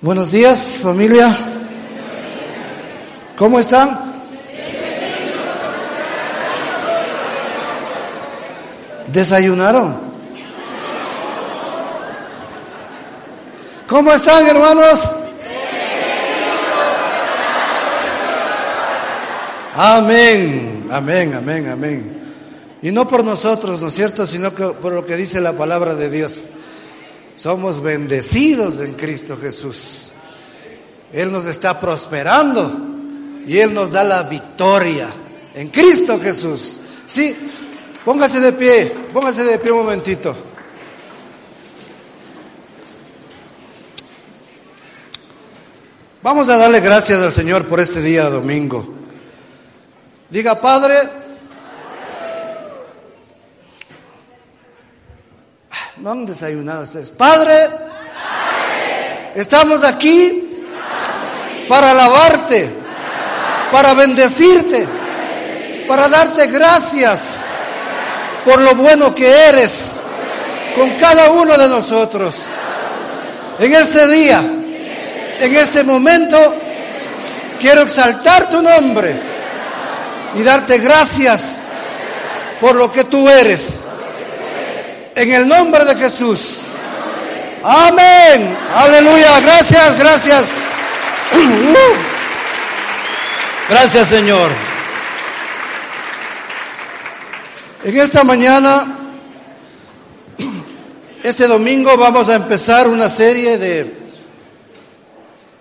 Buenos días, familia. ¿Cómo están? ¿Desayunaron? ¿Cómo están, hermanos? Amén, amén, amén, amén. Y no por nosotros, ¿no es cierto?, sino que por lo que dice la palabra de Dios. Somos bendecidos en Cristo Jesús. Él nos está prosperando y Él nos da la victoria en Cristo Jesús. Sí, póngase de pie, póngase de pie un momentito. Vamos a darle gracias al Señor por este día domingo. Diga, Padre, no han desayunado ustedes. Padre, estamos aquí para alabarte, para bendecirte, para darte gracias por lo bueno que eres con cada uno de nosotros. En este día, en este momento, quiero exaltar tu nombre y darte gracias por lo que tú eres. En el nombre de Jesús. Amén. Aleluya. Gracias, gracias. Gracias, Señor. En esta mañana, este domingo, vamos a empezar una serie de,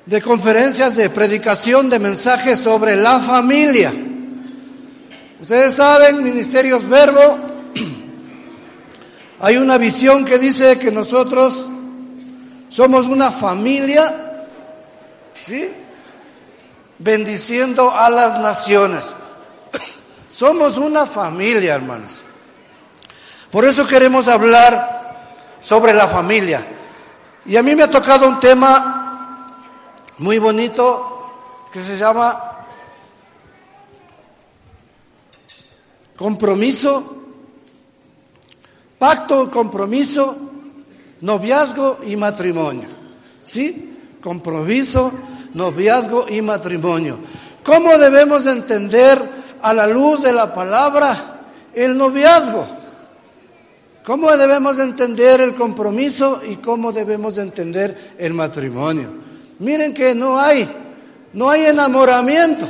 de conferencias de predicación de mensajes sobre la familia. Ustedes saben, Ministerios Verbo, hay una visión que dice que nosotros somos una familia, ¿sí? Bendiciendo a las naciones. Somos una familia, hermanos. Por eso queremos hablar sobre la familia. Y a mí me ha tocado un tema muy bonito que se llama compromiso, pacto, compromiso, noviazgo y matrimonio. ¿Sí? Compromiso, noviazgo y matrimonio. ¿Cómo debemos entender a la luz de la palabra el noviazgo? ¿Cómo debemos entender el compromiso y cómo debemos entender el matrimonio? Miren que no hay, no hay enamoramiento.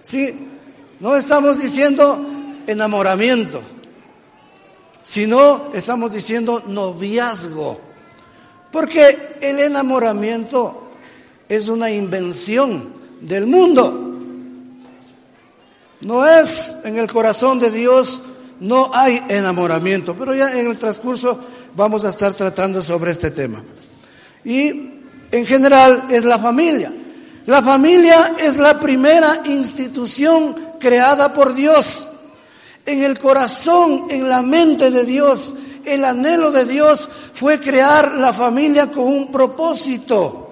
Sí, no estamos diciendo enamoramiento, sino estamos diciendo noviazgo. Porque el enamoramiento es una invención del mundo. No es en el corazón de Dios, no hay enamoramiento. Pero ya en el transcurso vamos a estar tratando sobre este tema. Y en general es la familia. La familia es la primera institución creada por Dios en el corazón, en la mente de Dios, el anhelo de Dios fue crear la familia con un propósito.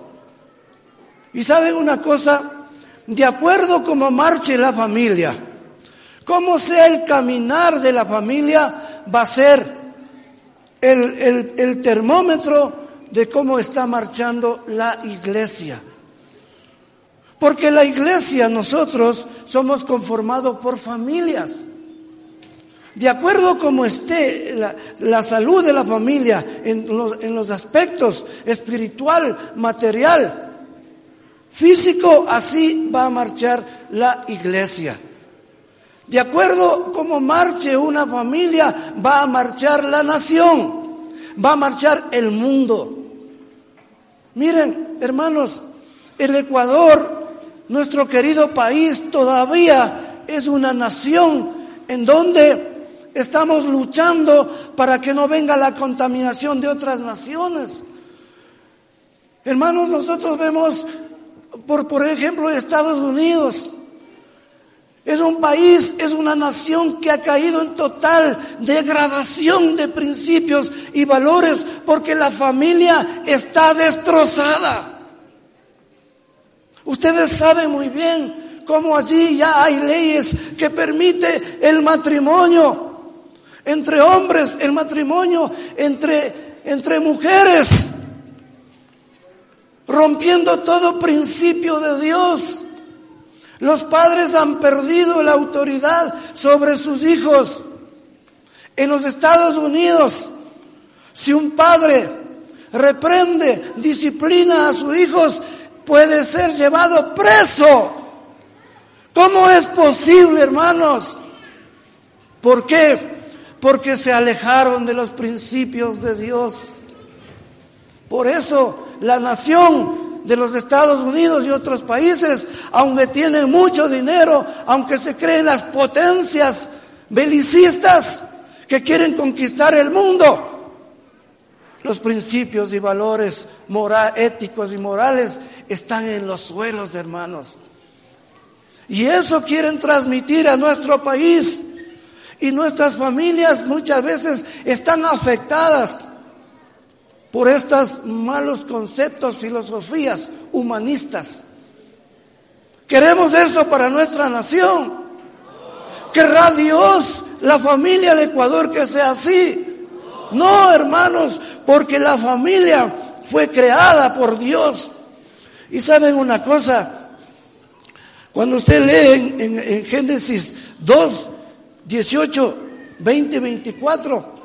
Y saben una cosa, de acuerdo como marche la familia, como sea el caminar de la familia, va a ser el, el termómetro de cómo está marchando la iglesia. Porque la iglesia, nosotros somos conformados por familias. De acuerdo como esté la, salud de la familia en los, en los aspectos espiritual, material, físico, así va a marchar la iglesia. De acuerdo como marche una familia, va a marchar la nación, va a marchar el mundo. Miren, hermanos, el Ecuador, nuestro querido país, todavía es una nación en donde Estamos luchando para que no venga la contaminación de otras naciones. Hermanos, nosotros vemos, por, por ejemplo, Estados Unidos. Es un país, es una nación que ha caído en total degradación de principios y valores porque la familia está destrozada. Ustedes saben muy bien cómo allí ya hay leyes que permite el matrimonio entre hombres, el matrimonio entre, entre mujeres rompiendo todo principio de Dios. Los padres han perdido la autoridad sobre sus hijos. En los Estados Unidos, si un padre reprende, disciplina a sus hijos, puede ser llevado preso. ¿Cómo es posible, hermanos? ¿Por qué? Porque se alejaron de los principios de Dios. Por eso la nación de los Estados Unidos y otros países, aunque tienen mucho dinero, aunque se creen las potencias belicistas que quieren conquistar el mundo, los principios y valores moral, éticos y morales están en los suelos, hermanos. Y eso quieren transmitir a nuestro país. Y nuestras familias muchas veces están afectadas por estos malos conceptos, filosofías humanistas. Queremos eso para nuestra nación. ¿Querrá Dios la familia de Ecuador que sea así? No, hermanos, porque la familia fue creada por Dios. Y saben una cosa, cuando usted lee en, en Génesis 2, 18, 20, 24,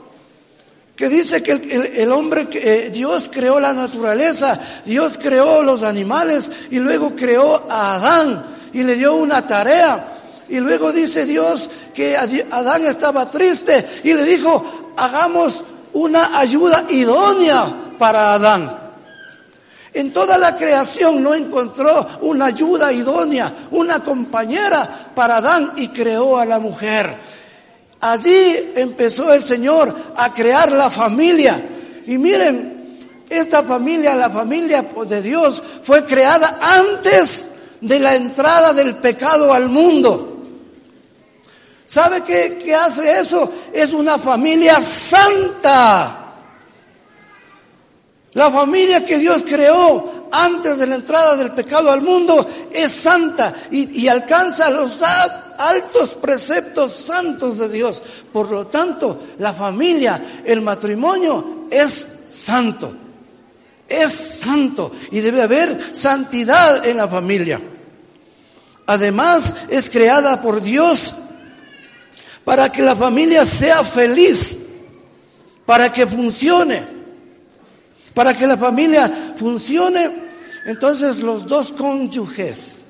que dice que el, hombre, eh, Dios creó la naturaleza, Dios creó los animales y luego creó a Adán y le dio una tarea. Y luego dice Dios que Adán estaba triste y le dijo, hagamos una ayuda idónea para Adán. En toda la creación no encontró una ayuda idónea, una compañera para Adán y creó a la mujer. Allí empezó el Señor a crear la familia. Y miren, esta familia, la familia de Dios, fue creada antes de la entrada del pecado al mundo. ¿Sabe qué, qué hace eso? Es una familia santa. La familia que Dios creó antes de la entrada del pecado al mundo es santa y, y alcanza los altos preceptos santos de Dios. Por lo tanto, la familia, el matrimonio es santo. Es santo y debe haber santidad en la familia. Además, es creada por Dios para que la familia sea feliz, para que funcione. Para que la familia funcione, entonces los dos cónyuges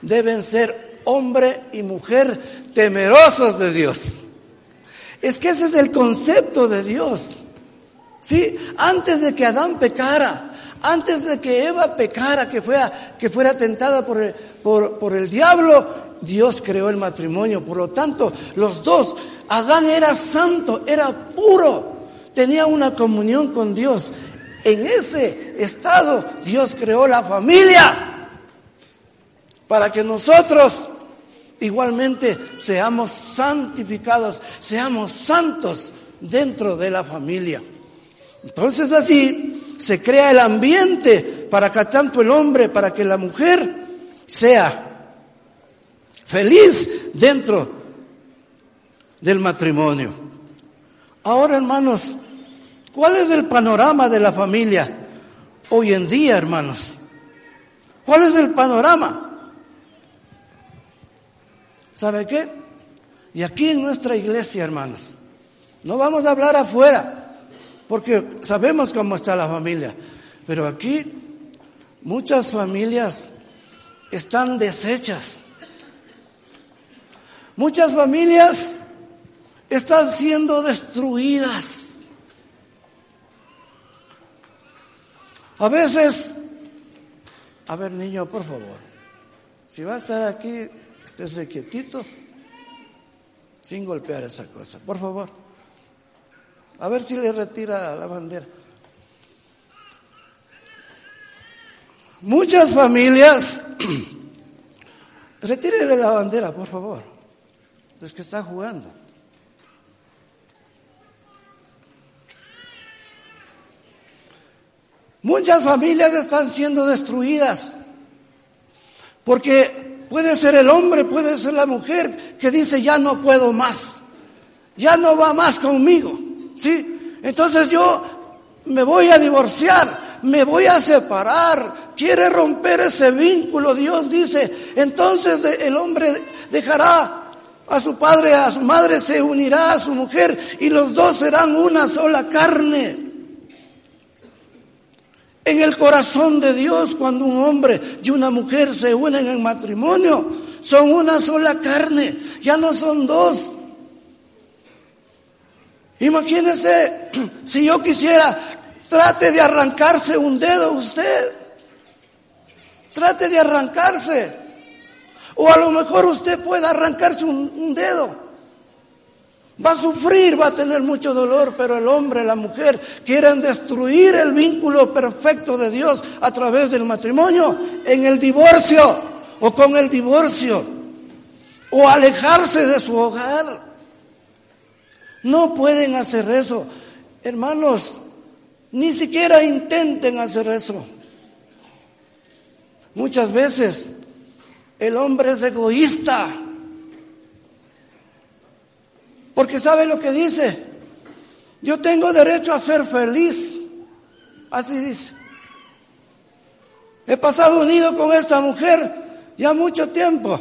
deben ser hombre y mujer temerosos de Dios. Es que ese es el concepto de Dios. Sí, antes de que Adán pecara, antes de que Eva pecara, que fuera, que fuera tentada por el, por, por el diablo, Dios creó el matrimonio. Por lo tanto, los dos, Adán era santo, era puro, tenía una comunión con Dios. En ese estado Dios creó la familia para que nosotros igualmente seamos santificados, seamos santos dentro de la familia. Entonces así se crea el ambiente para que tanto el hombre, para que la mujer sea feliz dentro del matrimonio. Ahora, hermanos, ¿cuál es el panorama de la familia hoy en día, hermanos? ¿Cuál es el panorama? ¿Sabe qué? Y aquí en nuestra iglesia, hermanos, no vamos a hablar afuera, porque sabemos cómo está la familia, pero aquí muchas familias están deshechas. Muchas familias están siendo destruidas. A veces, a ver niño, por favor, si va a estar aquí, estése quietito, sin golpear esa cosa, por favor. A ver si le retira la bandera. Muchas familias, retírele la bandera, por favor, es que está jugando. Muchas familias están siendo destruidas porque puede ser el hombre, puede ser la mujer que dice ya no puedo más, ya no va más conmigo, ¿sí? Entonces yo me voy a divorciar, me voy a separar, quiere romper ese vínculo. Dios dice, entonces el hombre dejará a su padre, a su madre, se unirá a su mujer y los dos serán una sola carne. En el corazón de Dios, cuando un hombre y una mujer se unen en matrimonio, son una sola carne, ya no son dos. Imagínense, si yo quisiera, trate de arrancarse un dedo usted. Trate de arrancarse. O a lo mejor usted puede arrancarse un, dedo. Va a sufrir, va a tener mucho dolor, pero el hombre, la mujer quieren destruir el vínculo perfecto de Dios a través del matrimonio en el divorcio o con el divorcio o alejarse de su hogar. No pueden hacer eso. Hermanos, ni siquiera intenten hacer eso. Muchas veces el hombre es egoísta porque sabe lo que dice. Yo tengo derecho a ser feliz. Así dice. He pasado unido con esta mujer ya mucho tiempo.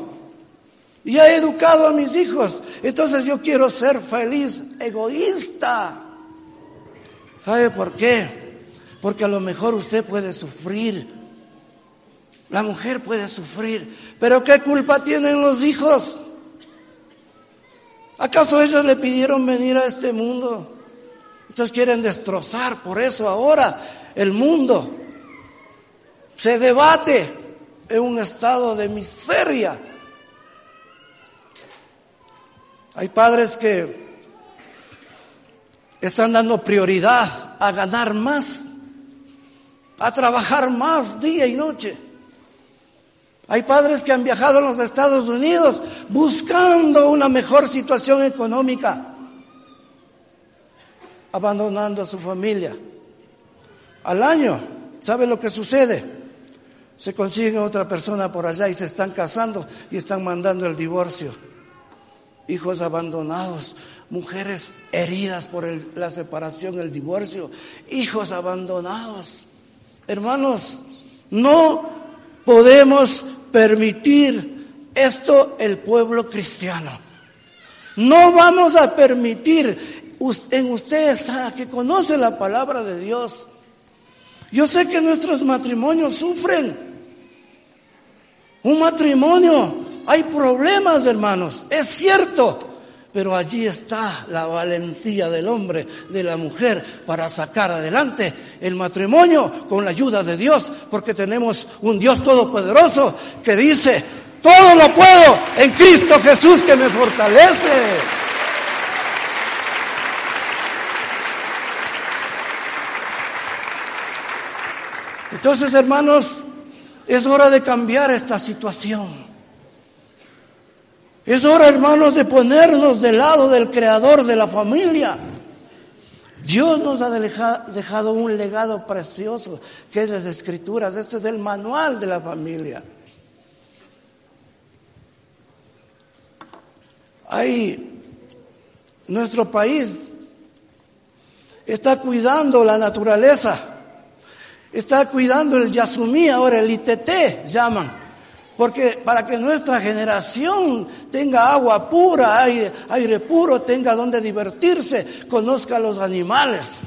Y he educado a mis hijos. Entonces yo quiero ser feliz, egoísta. ¿Sabe por qué? Porque a lo mejor usted puede sufrir. La mujer puede sufrir. Pero ¿qué culpa tienen los hijos? ¿Acaso ellos le pidieron venir a este mundo? Entonces quieren destrozar, por eso ahora el mundo se debate en un estado de miseria. Hay padres que están dando prioridad a ganar más, a trabajar más día y noche. Hay padres que han viajado a los Estados Unidos buscando una mejor situación económica, abandonando a su familia. Al año, ¿sabe lo que sucede? Se consiguen otra persona por allá y se están casando y están mandando el divorcio. Hijos abandonados, mujeres heridas por la separación, el divorcio, hijos abandonados. Hermanos, no podemos permitir esto el pueblo cristiano. No vamos a permitir en ustedes que conoce la palabra de Dios. Yo sé que nuestros matrimonios sufren. Un matrimonio, hay problemas, hermanos, es cierto. Pero allí está la valentía del hombre, de la mujer, para sacar adelante el matrimonio con la ayuda de Dios, porque tenemos un Dios todopoderoso que dice, todo lo puedo en Cristo Jesús que me fortalece. Entonces, hermanos, es hora de cambiar esta situación. Es hora, hermanos, de ponernos del lado del creador de la familia. Dios nos ha dejado un legado precioso, que es las escrituras. Este es el manual de la familia. Hay, nuestro país está cuidando la naturaleza, está cuidando el yasumí, ahora el ITT llaman porque para que nuestra generación tenga agua pura, aire, puro, tenga donde divertirse, conozca a los animales.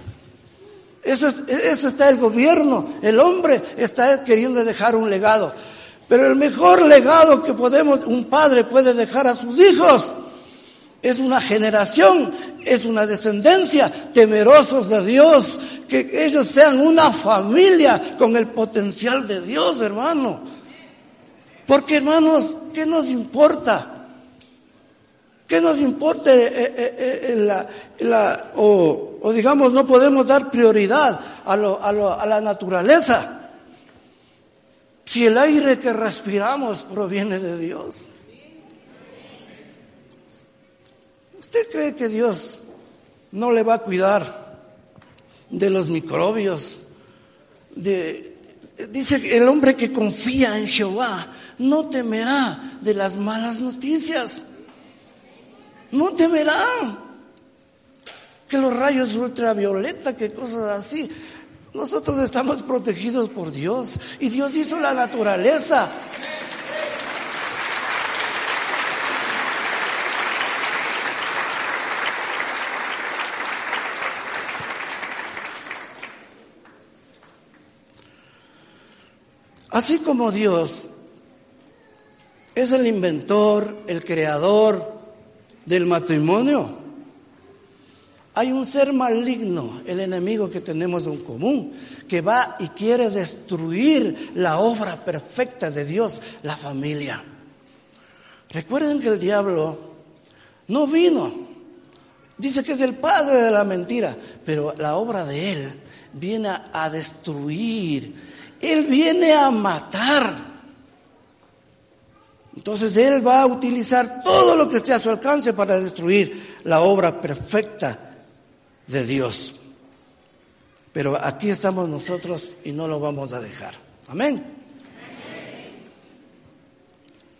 Eso, eso está el gobierno, el hombre está queriendo dejar un legado. Pero el mejor legado que podemos, un padre puede dejar a sus hijos, es una generación, es una descendencia, temerosos de Dios, que ellos sean una familia con el potencial de Dios, hermano. Porque hermanos, ¿qué nos importa? ¿Qué nos importa eh, eh, eh, o, digamos no podemos dar prioridad a, a, la naturaleza? Si el aire que respiramos proviene de Dios. ¿Usted cree que Dios no le va a cuidar de los microbios? De, dice el hombre que confía en Jehová no temerá de las malas noticias. No temerá que los rayos ultravioleta, que cosas así. Nosotros estamos protegidos por Dios y Dios hizo la naturaleza. Así como Dios es el inventor, el creador del matrimonio, hay un ser maligno, el enemigo que tenemos en común, que va y quiere destruir la obra perfecta de Dios, la familia. Recuerden que el diablo no vino, dice que es el padre de la mentira, pero la obra de él viene a destruir, él viene a matar. Entonces Él va a utilizar todo lo que esté a su alcance para destruir la obra perfecta de Dios. Pero aquí estamos nosotros y no lo vamos a dejar. Amén.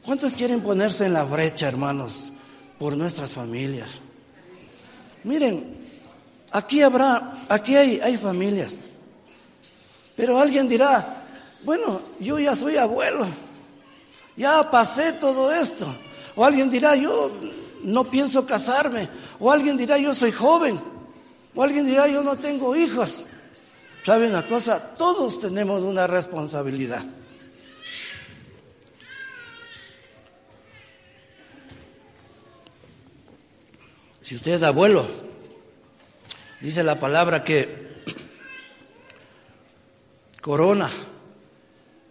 ¿Cuántos quieren ponerse en la brecha, hermanos, por nuestras familias? Miren, aquí habrá, aquí hay, hay familias. Pero alguien dirá, bueno, yo ya soy abuelo, ya pasé todo esto. O alguien dirá, yo no pienso casarme. O alguien dirá, yo soy joven. O alguien dirá, yo no tengo hijos. ¿Sabe una cosa? Todos tenemos una responsabilidad. Si usted es abuelo, dice la palabra que corona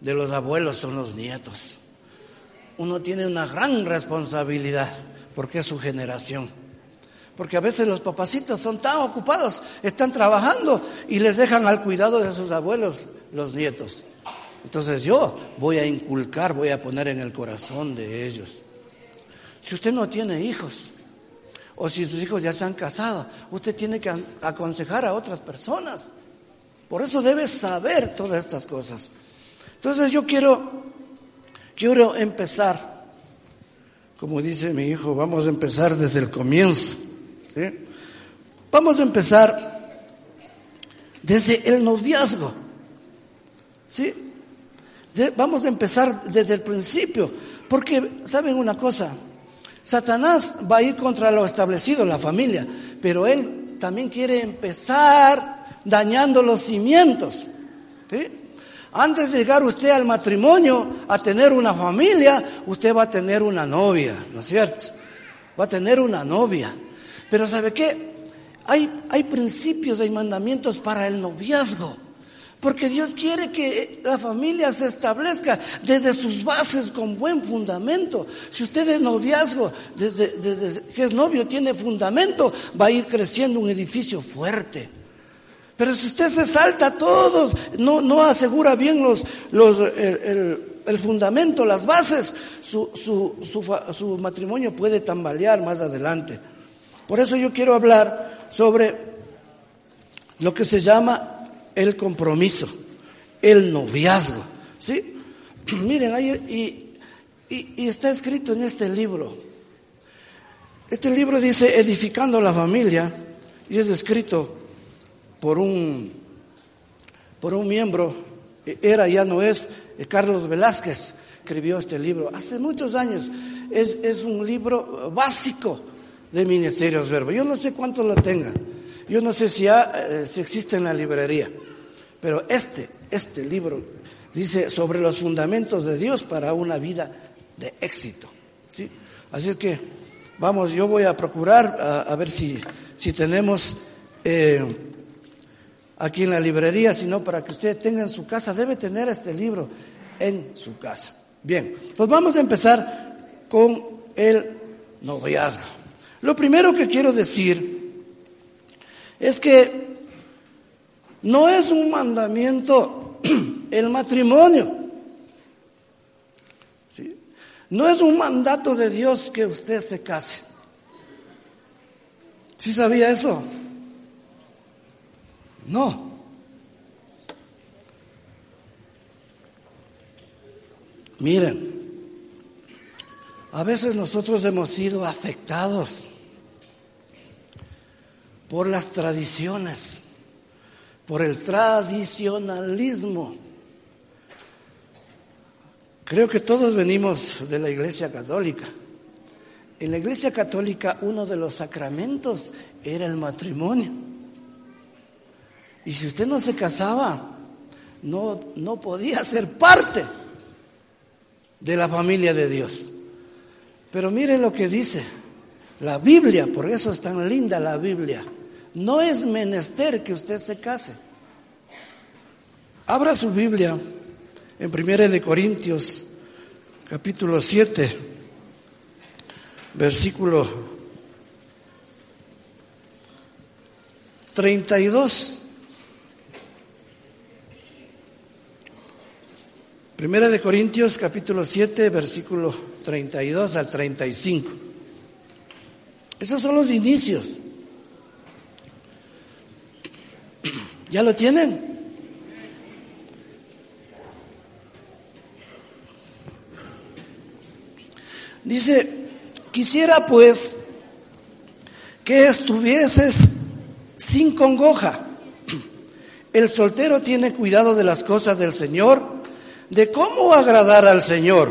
de los abuelos son los nietos. Uno tiene una gran responsabilidad porque es su generación. Porque a veces los papacitos son tan ocupados, están trabajando y les dejan al cuidado de sus abuelos los nietos. Entonces yo voy a inculcar, voy a poner en el corazón de ellos. Si usted no tiene hijos, o si sus hijos ya se han casado, usted tiene que aconsejar a otras personas. Por eso debe saber todas estas cosas. Entonces yo quiero, quiero empezar, como dice mi hijo, vamos a empezar desde el comienzo. Vamos a empezar desde el noviazgo. ¿Sí? vamos a empezar desde el principio, porque saben una cosa, Satanás va a ir contra lo establecido, la familia, pero él también quiere empezar dañando los cimientos. Antes de llegar usted al matrimonio, a tener una familia, usted va a tener una novia, ¿no es cierto? Va a tener una novia. Pero ¿sabe qué? Hay, hay principios, hay mandamientos para el noviazgo. Porque Dios quiere que la familia se establezca desde sus bases con buen fundamento. Si usted es noviazgo, desde, desde que es novio, tiene fundamento, va a ir creciendo un edificio fuerte. Pero si usted se salta todos, no, asegura bien los, el, fundamento, las bases, su, su, su, su matrimonio puede tambalear más adelante. Por eso yo quiero hablar sobre lo que se llama el compromiso, el noviazgo. ¿Sí? Miren, ahí, y, y, está escrito en este libro. Este libro dice Edificando la familia y es escrito por un, por un miembro, era ya no es, eh, Carlos Velázquez escribió este libro hace muchos años. Es, es un libro básico de Ministerios Verbo. Yo no sé cuánto lo tenga. Yo no sé si, eh, si existe en la librería. Pero este, este libro dice sobre los fundamentos de Dios para una vida de éxito. ¿sí? Así es que, vamos, yo voy a procurar a, ver si, si tenemos eh, aquí en la librería, sino para que usted tenga en su casa, debe tener este libro en su casa. Bien, pues vamos a empezar con el noviazgo. Lo primero que quiero decir es que no es un mandamiento el matrimonio. No es un mandato de Dios que usted se case. ¿Sí sabía eso? No. Miren, a veces nosotros hemos sido afectados por las tradiciones, por el tradicionalismo. Creo que todos venimos de la Iglesia Católica. En la Iglesia Católica uno de los sacramentos era el matrimonio. Y si usted no se casaba, no, no podía ser parte de la familia de Dios. Pero miren lo que dice la Biblia, por eso es tan linda la Biblia. No es menester que usted se case. Abra su Biblia en 1 de Corintios, capítulo 7, versículo 32. Primera de Corintios capítulo 7, versículo 32 al 35. Esos son los inicios. ¿Ya lo tienen? Dice, quisiera pues que estuvieses sin congoja. El soltero tiene cuidado de las cosas del Señor de cómo agradar al Señor.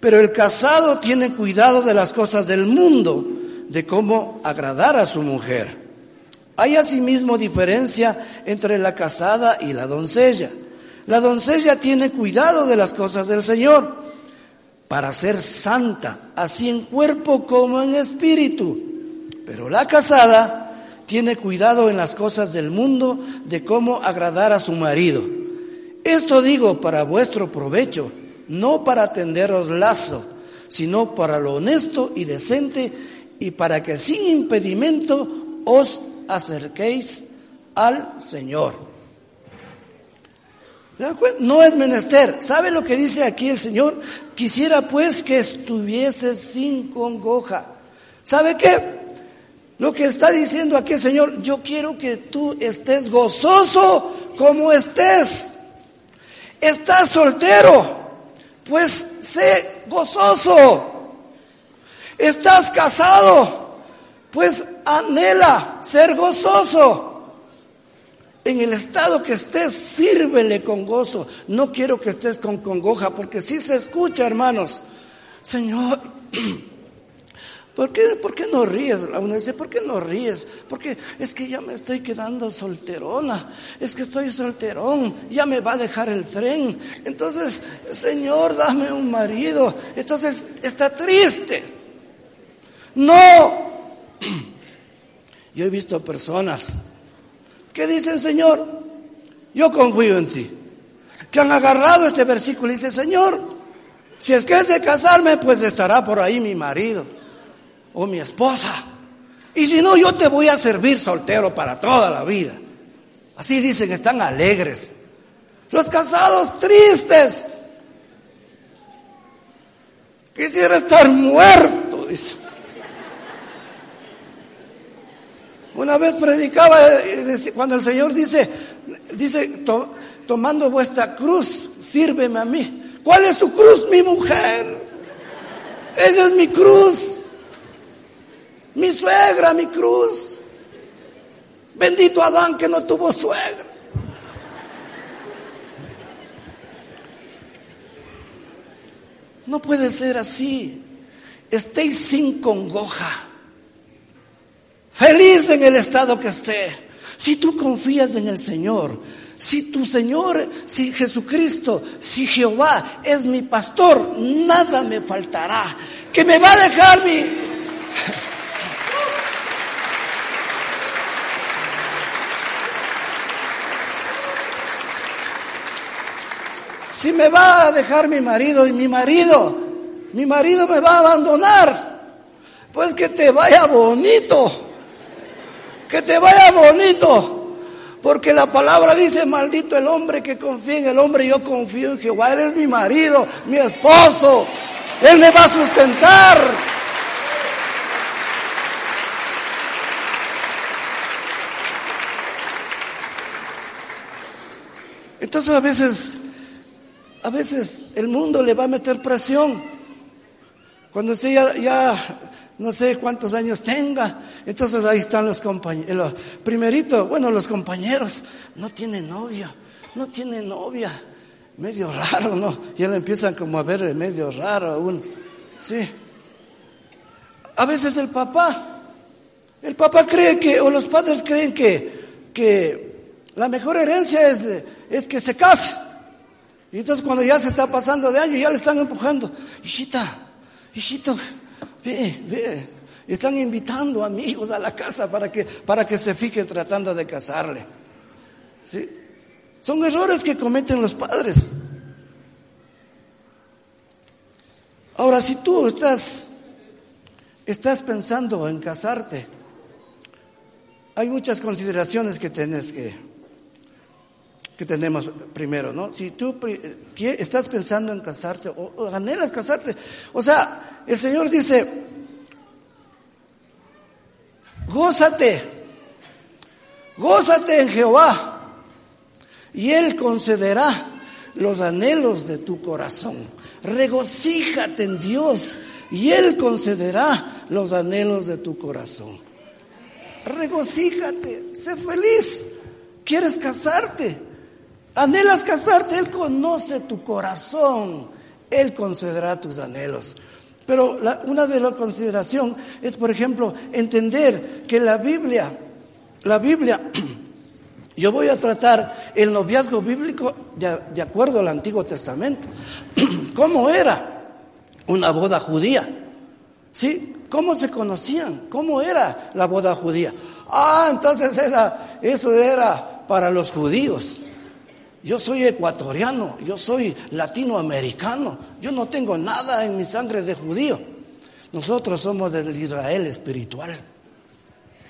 Pero el casado tiene cuidado de las cosas del mundo, de cómo agradar a su mujer. Hay asimismo diferencia entre la casada y la doncella. La doncella tiene cuidado de las cosas del Señor para ser santa, así en cuerpo como en espíritu. Pero la casada tiene cuidado en las cosas del mundo de cómo agradar a su marido. Esto digo para vuestro provecho, no para tenderos lazo, sino para lo honesto y decente y para que sin impedimento os acerquéis al Señor. No es menester. ¿Sabe lo que dice aquí el Señor? Quisiera pues que estuviese sin congoja. ¿Sabe qué? Lo que está diciendo aquí el Señor, yo quiero que tú estés gozoso como estés. Estás soltero, pues sé gozoso. Estás casado, pues anhela ser gozoso. En el estado que estés, sírvele con gozo. No quiero que estés con congoja, porque si se escucha, hermanos. Señor, ¿Por qué, ¿Por qué no ríes? Uno dice, ¿por qué no ríes? Porque es que ya me estoy quedando solterona, es que estoy solterón, ya me va a dejar el tren. Entonces, Señor, dame un marido. Entonces, está triste. No. Yo he visto personas que dicen, Señor, yo confío en ti. Que han agarrado este versículo y dicen, Señor, si es que es de casarme, pues estará por ahí mi marido o mi esposa. Y si no, yo te voy a servir soltero para toda la vida. Así dicen, están alegres. Los casados tristes. Quisiera estar muerto, dice. Una vez predicaba eh, cuando el Señor dice, dice, tomando vuestra cruz, sírveme a mí. ¿Cuál es su cruz? Mi mujer. Esa es mi cruz. Mi suegra, mi cruz. Bendito Adán que no tuvo suegra. No puede ser así. Estéis sin congoja. Feliz en el estado que esté. Si tú confías en el Señor, si tu Señor, si Jesucristo, si Jehová es mi pastor, nada me faltará. Que me va a dejar mi, Si me va a dejar mi marido y mi marido, mi marido me va a abandonar, pues que te vaya bonito, que te vaya bonito, porque la palabra dice, maldito el hombre que confía en el hombre, yo confío en Jehová, eres mi marido, mi esposo, Él me va a sustentar. Entonces a veces, a veces el mundo le va a meter presión. Cuando usted ya, no sé cuántos años tenga, entonces ahí están los compañeros. Primerito, bueno, los compañeros, no tiene novia, no tiene novia. Medio raro, ¿no? Ya le empiezan como a ver medio raro aún. Sí. A veces el papá, el papá cree que, o los padres creen que, que la mejor herencia es, es que se case. Y entonces cuando ya se está pasando de año, ya le están empujando. Hijita, hijito, ve, ve. Están invitando amigos a la casa para que, para que se fije tratando de casarle. ¿Sí? Son errores que cometen los padres. Ahora, si tú estás, estás pensando en casarte, hay muchas consideraciones que tienes que, que tenemos primero, ¿no? Si tú estás pensando en casarte o, o anhelas casarte, o sea, el Señor dice, gózate, gózate en Jehová y Él concederá los anhelos de tu corazón. Regocíjate en Dios y Él concederá los anhelos de tu corazón. Regocíjate, sé feliz. ¿Quieres casarte? Anhelas casarte, Él conoce tu corazón. Él concederá tus anhelos. Pero una de las consideraciones es, por ejemplo, entender que la Biblia, la Biblia, yo voy a tratar el noviazgo bíblico de, acuerdo al Antiguo Testamento. ¿Cómo era una boda judía? ¿Sí? ¿Cómo se conocían? ¿Cómo era la boda judía? Ah, entonces eso era para los judíos. Yo soy ecuatoriano, yo soy latinoamericano, yo no tengo nada en mi sangre de judío. Nosotros somos del Israel espiritual.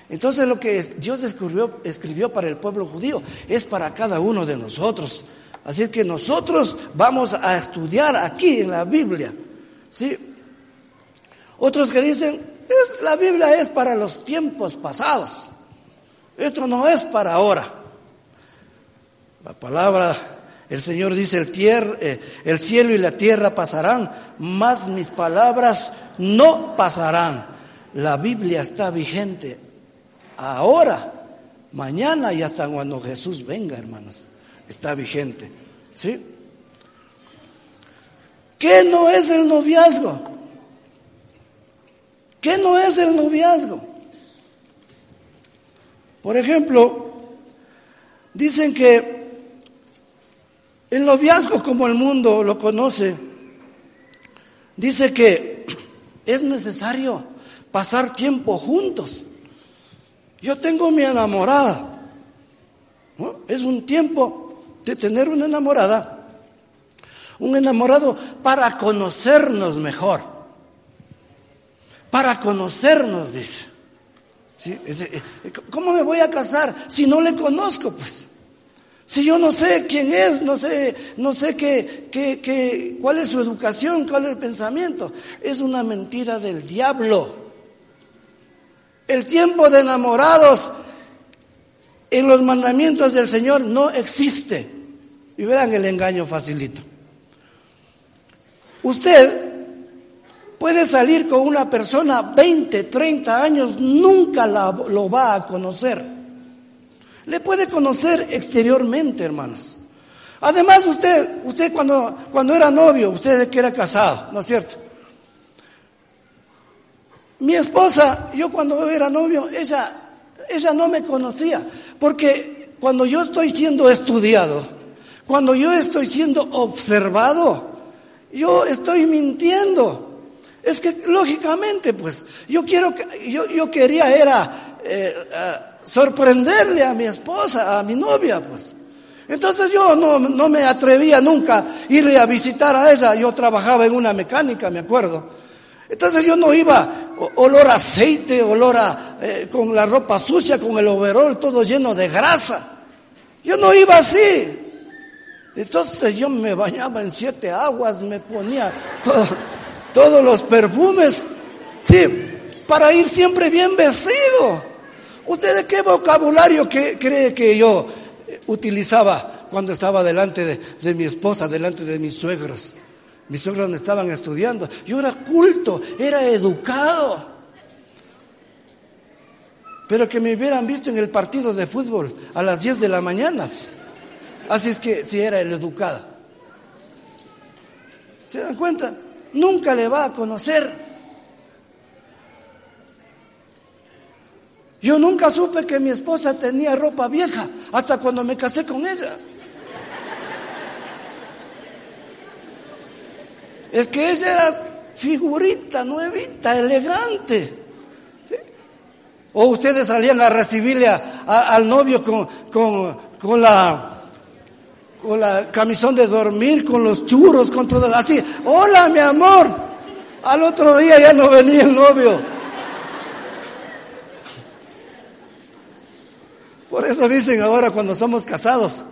Entonces lo que Dios escribió, para el pueblo judío es para cada uno de nosotros. Así es que nosotros vamos a estudiar aquí en la Biblia. ¿sí? Otros que dicen, es, la Biblia es para los tiempos pasados. Esto no es para ahora. La palabra, el Señor dice, el, eh, el cielo y la tierra pasarán, mas mis palabras no pasarán. La Biblia está vigente ahora, mañana y hasta cuando Jesús venga, hermanos. Está vigente. ¿Sí? ¿Qué no es el noviazgo? ¿Qué no es el noviazgo? Por ejemplo, dicen que el noviazgo, como el mundo lo conoce, dice que es necesario pasar tiempo juntos. Yo tengo mi enamorada. Es un tiempo de tener una enamorada. Un enamorado para conocernos mejor. Para conocernos, dice. Eh, ¿Cómo me voy a casar si no le conozco? Pues. Si yo no sé quién es, no sé, no sé qué, qué, qué, cuál es su educación, cuál es el pensamiento, es una mentira del diablo. El tiempo de enamorados en los mandamientos del Señor no existe. Y verán el engaño facilito. Usted puede salir con una persona 20, 30 años, nunca la, lo va a conocer. Le puede conocer exteriormente, hermanos. Además, usted, usted cuando, cuando era novio, usted que era casado, ¿no es cierto? Mi esposa, yo cuando era novio, ella, ella no me conocía, porque cuando yo estoy siendo estudiado, cuando yo estoy siendo observado, yo estoy mintiendo. Es que lógicamente, pues, yo quiero, yo, yo quería era eh, eh, sorprenderle a mi esposa, a mi novia, pues. Entonces yo no, no me atrevía nunca irle a visitar a ella. Yo trabajaba en una mecánica, me acuerdo. Entonces yo no iba olor a aceite, olor a, eh, con la ropa sucia, con el overol todo lleno de grasa. Yo no iba así. Entonces yo me bañaba en siete aguas, me ponía todo. todos los perfumes, sí, para ir siempre bien vestido. ¿Usted de qué vocabulario cree que yo utilizaba cuando estaba delante de, de mi esposa, delante de mis suegros? Mis suegros me estaban estudiando. Yo era culto, era educado. Pero que me hubieran visto en el partido de fútbol a las 10 de la mañana. Así es que si era el educado. ¿Se dan cuenta? Nunca le va a conocer. Yo nunca supe que mi esposa tenía ropa vieja hasta cuando me casé con ella. Es que ella era figurita, nuevita, elegante. O ustedes salían a recibirle al novio con, con, con, la con la camisón de dormir, con los churros, con todo así. Hola, mi amor. Al otro día ya no venía el novio. Por eso dicen ahora cuando somos casados,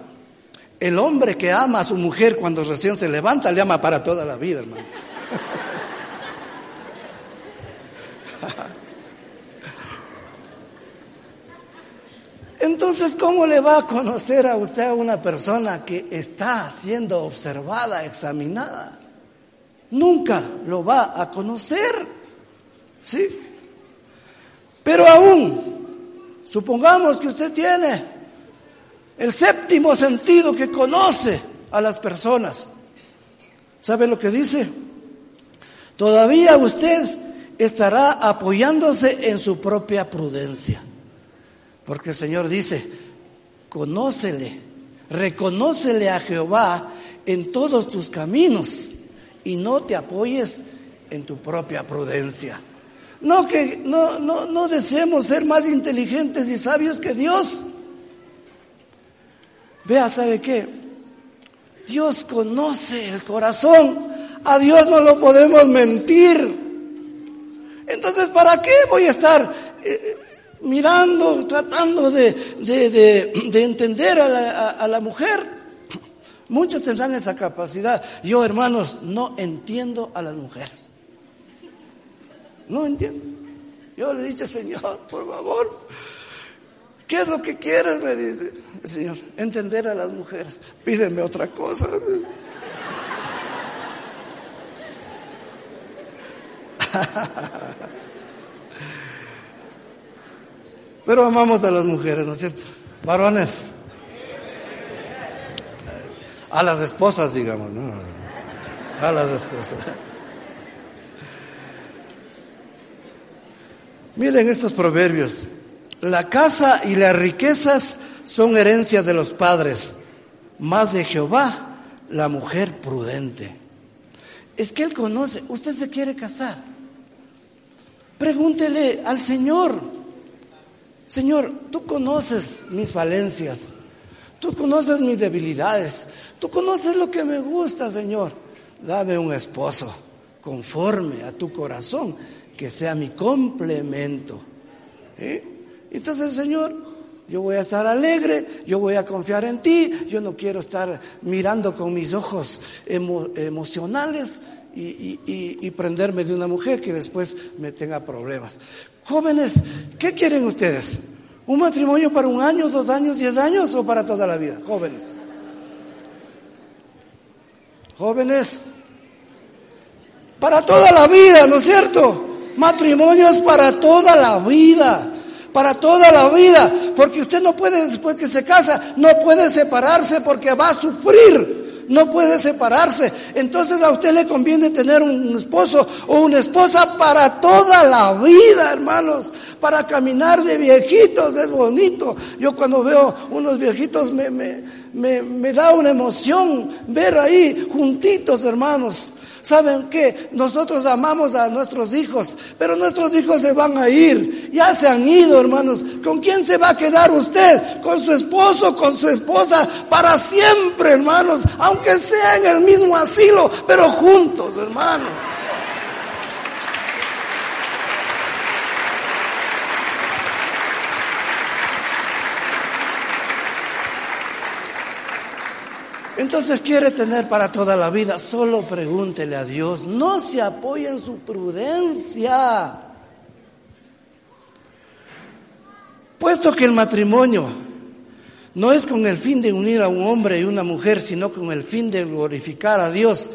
el hombre que ama a su mujer cuando recién se levanta, le ama para toda la vida, hermano. Entonces, ¿cómo le va a conocer a usted a una persona que está siendo observada, examinada? Nunca lo va a conocer. ¿Sí? Pero aún, supongamos que usted tiene el séptimo sentido que conoce a las personas. ¿Sabe lo que dice? Todavía usted estará apoyándose en su propia prudencia. Porque el Señor dice, conócele, reconócele a Jehová en todos tus caminos y no te apoyes en tu propia prudencia. No que no, no, no deseemos ser más inteligentes y sabios que Dios. Vea, ¿sabe qué? Dios conoce el corazón. A Dios no lo podemos mentir. Entonces, ¿para qué voy a estar eh, mirando, tratando de, de, entender a la, a la mujer? Muchos tendrán esa capacidad. Yo, hermanos, no entiendo a las mujeres. No entiendo. Yo le dije, Señor, por favor, ¿Qué es lo que quieres? Me dice el Señor. Entender a las mujeres. Pídeme otra cosa. Pero amamos a las mujeres, ¿no es cierto? Varones. A las esposas, digamos, ¿no? A las esposas. Miren estos proverbios. La casa y las riquezas son herencia de los padres, más de Jehová la mujer prudente. Es que Él conoce, usted se quiere casar. Pregúntele al Señor, Señor, tú conoces mis falencias, tú conoces mis debilidades, tú conoces lo que me gusta, Señor. Dame un esposo conforme a tu corazón, que sea mi complemento. Entonces, Señor, yo voy a estar alegre, yo voy a confiar en ti, yo no quiero estar mirando con mis ojos emocionales y, prenderme de una mujer que después me tenga problemas. Jóvenes, ¿qué quieren ustedes? ¿Un matrimonio para un año, dos años, diez años o para toda la vida? Jóvenes. Jóvenes. Para toda la vida, ¿no es cierto? Matrimonios para toda la vida para toda la vida, porque usted no puede, después que se casa, no puede separarse porque va a sufrir, no puede separarse. Entonces a usted le conviene tener un esposo o una esposa para toda la vida, hermanos, para caminar de viejitos, es bonito. Yo cuando veo unos viejitos me, me, me, me da una emoción ver ahí juntitos, hermanos ¿Saben qué? Nosotros amamos a nuestros hijos, pero nuestros hijos se van a ir. Ya se han ido, hermanos. ¿Con quién se va a quedar usted? ¿Con su esposo, con su esposa? Para siempre, hermanos. Aunque sea en el mismo asilo, pero juntos, hermanos. Entonces quiere tener para toda la vida, solo pregúntele a Dios, no se apoye en su prudencia. Puesto que el matrimonio no es con el fin de unir a un hombre y una mujer, sino con el fin de glorificar a Dios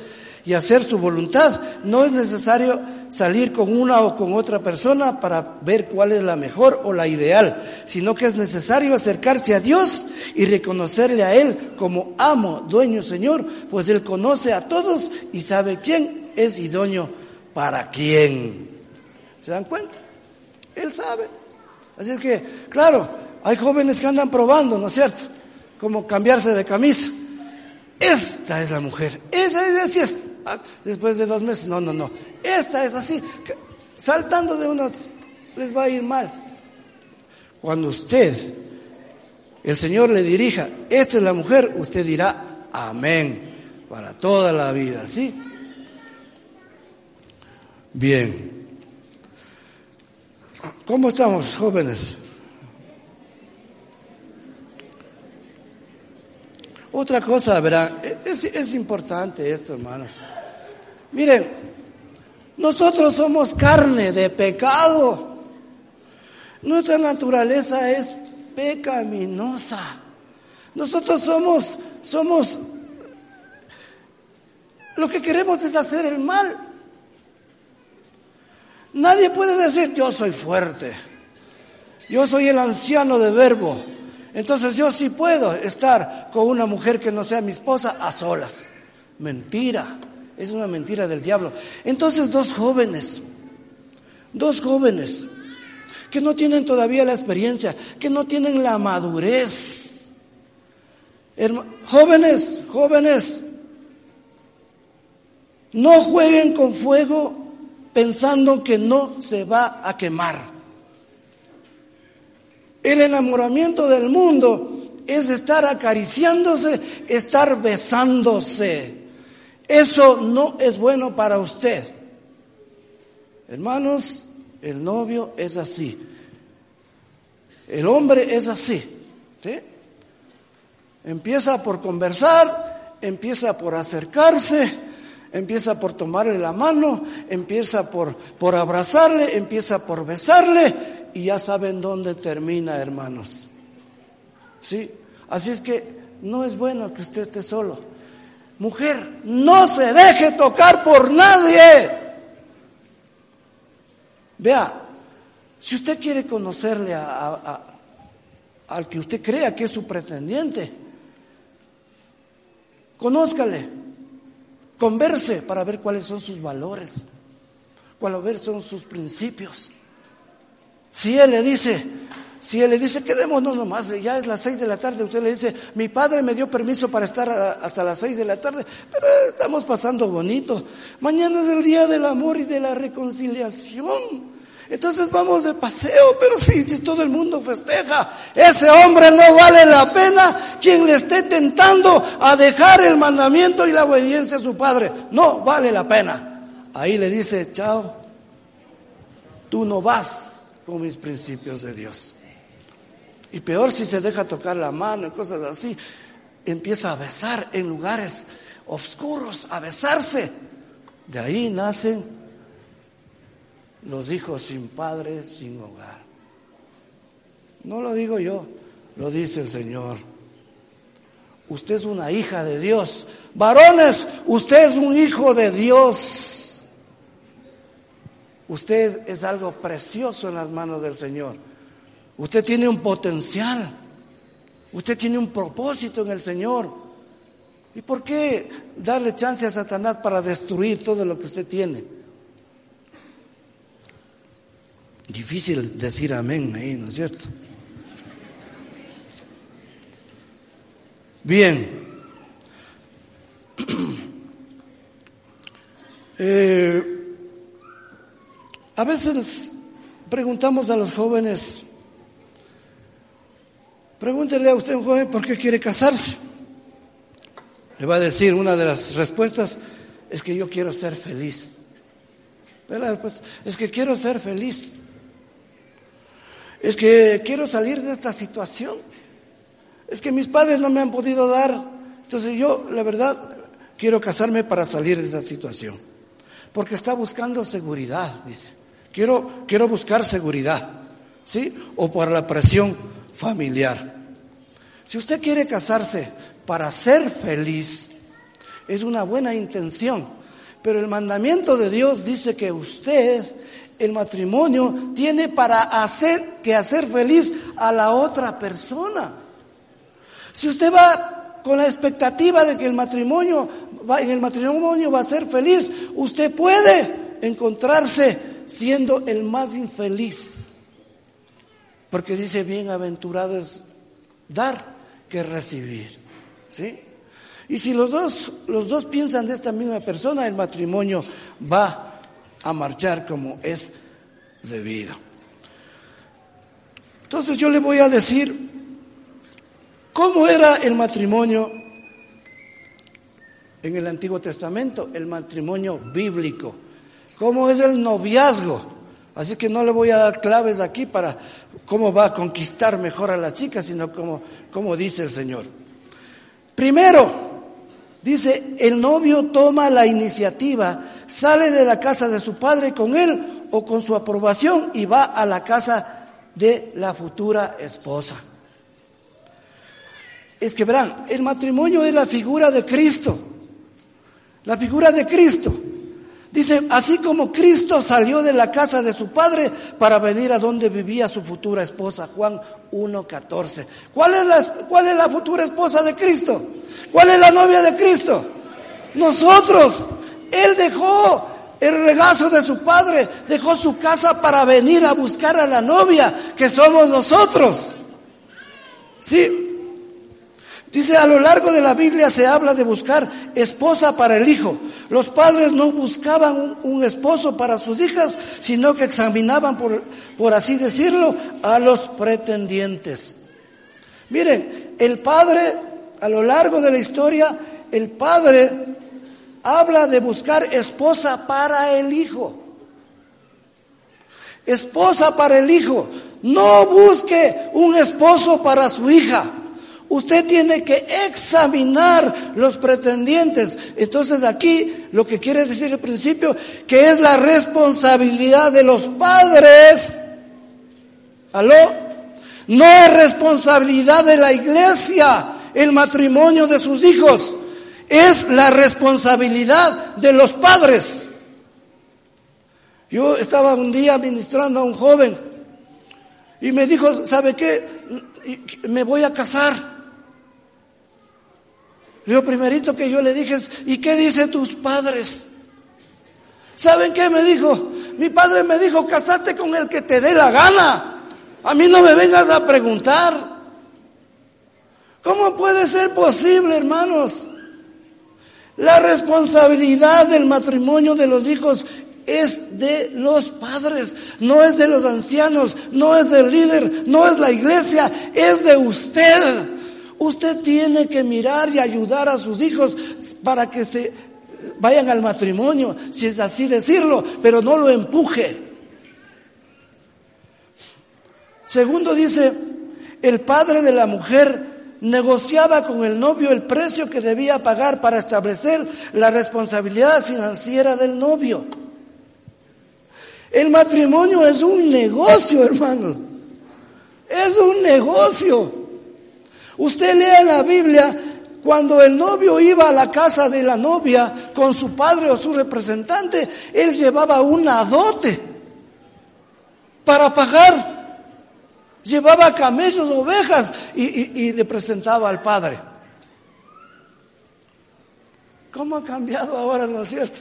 y hacer su voluntad, no es necesario salir con una o con otra persona para ver cuál es la mejor o la ideal, sino que es necesario acercarse a Dios y reconocerle a Él como amo, dueño, Señor, pues Él conoce a todos y sabe quién es idóneo para quién. ¿Se dan cuenta? Él sabe. Así es que, claro, hay jóvenes que andan probando, ¿no es cierto? Como cambiarse de camisa. Esta es la mujer, esa es así es. Ah, después de dos meses, no, no, no. Esta es así, saltando de uno, les va a ir mal. Cuando usted, el Señor le dirija, esta es la mujer, usted dirá amén para toda la vida, ¿sí? Bien. ¿Cómo estamos, jóvenes? Otra cosa, verán, es, es importante esto, hermanos. Miren, nosotros somos carne de pecado. Nuestra naturaleza es pecaminosa. Nosotros somos, somos, lo que queremos es hacer el mal. Nadie puede decir, yo soy fuerte, yo soy el anciano de verbo, entonces yo sí puedo estar con una mujer que no sea mi esposa a solas. Mentira. Es una mentira del diablo. Entonces dos jóvenes, dos jóvenes que no tienen todavía la experiencia, que no tienen la madurez. jóvenes, jóvenes, no jueguen con fuego pensando que no se va a quemar. El enamoramiento del mundo es estar acariciándose, estar besándose. Eso no es bueno para usted. Hermanos, el novio es así. El hombre es así. Empieza por conversar, empieza por acercarse, empieza por tomarle la mano, empieza por, por abrazarle, empieza por besarle y ya saben dónde termina, hermanos. ¿Sí? Así es que no es bueno que usted esté solo. Mujer, no se deje tocar por nadie. Vea, si usted quiere conocerle al que usted crea que es su pretendiente, conózcale, converse para ver cuáles son sus valores, cuáles son sus principios. Si él le dice, si él le dice, quedémonos nomás, ya es las seis de la tarde, usted le dice, mi padre me dio permiso para estar hasta las seis de la tarde, pero estamos pasando bonito. Mañana es el día del amor y de la reconciliación. Entonces vamos de paseo, pero si, si todo el mundo festeja, ese hombre no vale la pena quien le esté tentando a dejar el mandamiento y la obediencia a su padre. No vale la pena. Ahí le dice, chao, tú no vas con mis principios de Dios. Y peor si se deja tocar la mano y cosas así. Empieza a besar en lugares oscuros, a besarse. De ahí nacen los hijos sin padre, sin hogar. No lo digo yo, lo dice el Señor. Usted es una hija de Dios. Varones, usted es un hijo de Dios. Usted es algo precioso en las manos del Señor. Usted tiene un potencial. Usted tiene un propósito en el Señor. ¿Y por qué darle chance a Satanás para destruir todo lo que usted tiene? Difícil decir amén ahí, ¿no es cierto? Bien. Eh, a veces preguntamos a los jóvenes, Pregúntele a usted, un joven, ¿por qué quiere casarse? Le va a decir una de las respuestas, es que yo quiero ser feliz. Pues, es que quiero ser feliz. Es que quiero salir de esta situación. Es que mis padres no me han podido dar Entonces yo, la verdad, quiero casarme para salir de esa situación. Porque está buscando seguridad, dice. Quiero, quiero buscar seguridad, ¿sí? O para la presión familiar. Si usted quiere casarse para ser feliz, es una buena intención. Pero el mandamiento de Dios dice que usted, el matrimonio, tiene para hacer que hacer feliz a la otra persona. Si usted va con la expectativa de que el matrimonio va, en el matrimonio va a ser feliz, usted puede encontrarse siendo el más infeliz. Porque dice, bienaventurado es dar que recibir. ¿Sí? Y si los dos, los dos piensan de esta misma persona, el matrimonio va a marchar como es debido. Entonces yo le voy a decir cómo era el matrimonio en el Antiguo Testamento, el matrimonio bíblico, cómo es el noviazgo. Así que no le voy a dar claves aquí para cómo va a conquistar mejor a la chica, sino como, dice el Señor. Primero, dice, el novio toma la iniciativa, sale de la casa de su padre con él o con su aprobación y va a la casa de la futura esposa. Es que verán, el matrimonio es la figura de Cristo, la figura de Cristo. Dice, así como Cristo salió de la casa de su padre para venir a donde vivía su futura esposa, Juan 1.14. ¿Cuál, es la, ¿Cuál es la futura esposa de Cristo? ¿Cuál es la novia de Cristo? Nosotros. Él dejó el regazo de su padre, dejó su casa para venir a buscar a la novia, que somos nosotros. Sí, Dice, a lo largo de la Biblia se habla de buscar esposa para el hijo. Los padres no buscaban un, esposo para sus hijas, sino que examinaban, por, por así decirlo, a los pretendientes. Miren, el padre, a lo largo de la historia, el padre habla de buscar esposa para el hijo. Esposa para el hijo. No busque un esposo para su hija. Usted tiene que examinar los pretendientes. Entonces aquí lo que quiere decir el principio, que es la responsabilidad de los padres. ¿Aló? No es responsabilidad de la iglesia el matrimonio de sus hijos. Es la responsabilidad de los padres. Yo estaba un día ministrando a un joven y me dijo, ¿sabe qué? Me voy a casar. Lo primerito que yo le dije es, ¿y qué dicen tus padres? ¿Saben qué me dijo? Mi padre me dijo, casate con el que te dé la gana. A mí no me vengas a preguntar. ¿Cómo puede ser posible, hermanos? La responsabilidad del matrimonio de los hijos es de los padres, no es de los ancianos, no es del líder, no es la iglesia, es de usted. Usted tiene que mirar y ayudar a sus hijos para que se vayan al matrimonio, si es así decirlo, pero no lo empuje. Segundo dice, el padre de la mujer negociaba con el novio el precio que debía pagar para establecer la responsabilidad financiera del novio. El matrimonio es un negocio, hermanos. Es un negocio. Usted lee en la Biblia cuando el novio iba a la casa de la novia con su padre o su representante, él llevaba una dote para pagar. Llevaba camellos, ovejas y, le presentaba al padre. ¿Cómo ha cambiado ahora, no es cierto?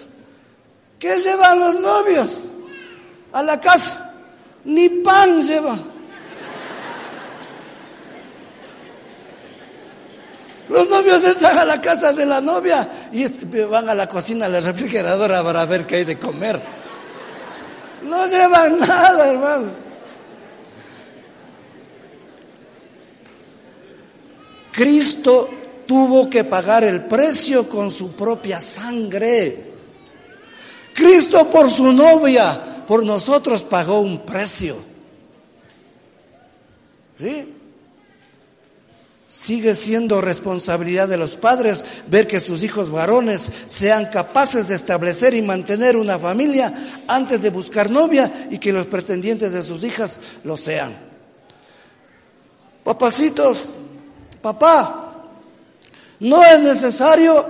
¿Qué llevan los novios a la casa? Ni pan llevan. Los novios entran a la casa de la novia y van a la cocina, a la refrigeradora para ver qué hay de comer. No llevan nada, hermano. Cristo tuvo que pagar el precio con su propia sangre. Cristo por su novia, por nosotros pagó un precio. ¿Sí? Sigue siendo responsabilidad de los padres ver que sus hijos varones sean capaces de establecer y mantener una familia antes de buscar novia y que los pretendientes de sus hijas lo sean. Papacitos, papá, no es necesario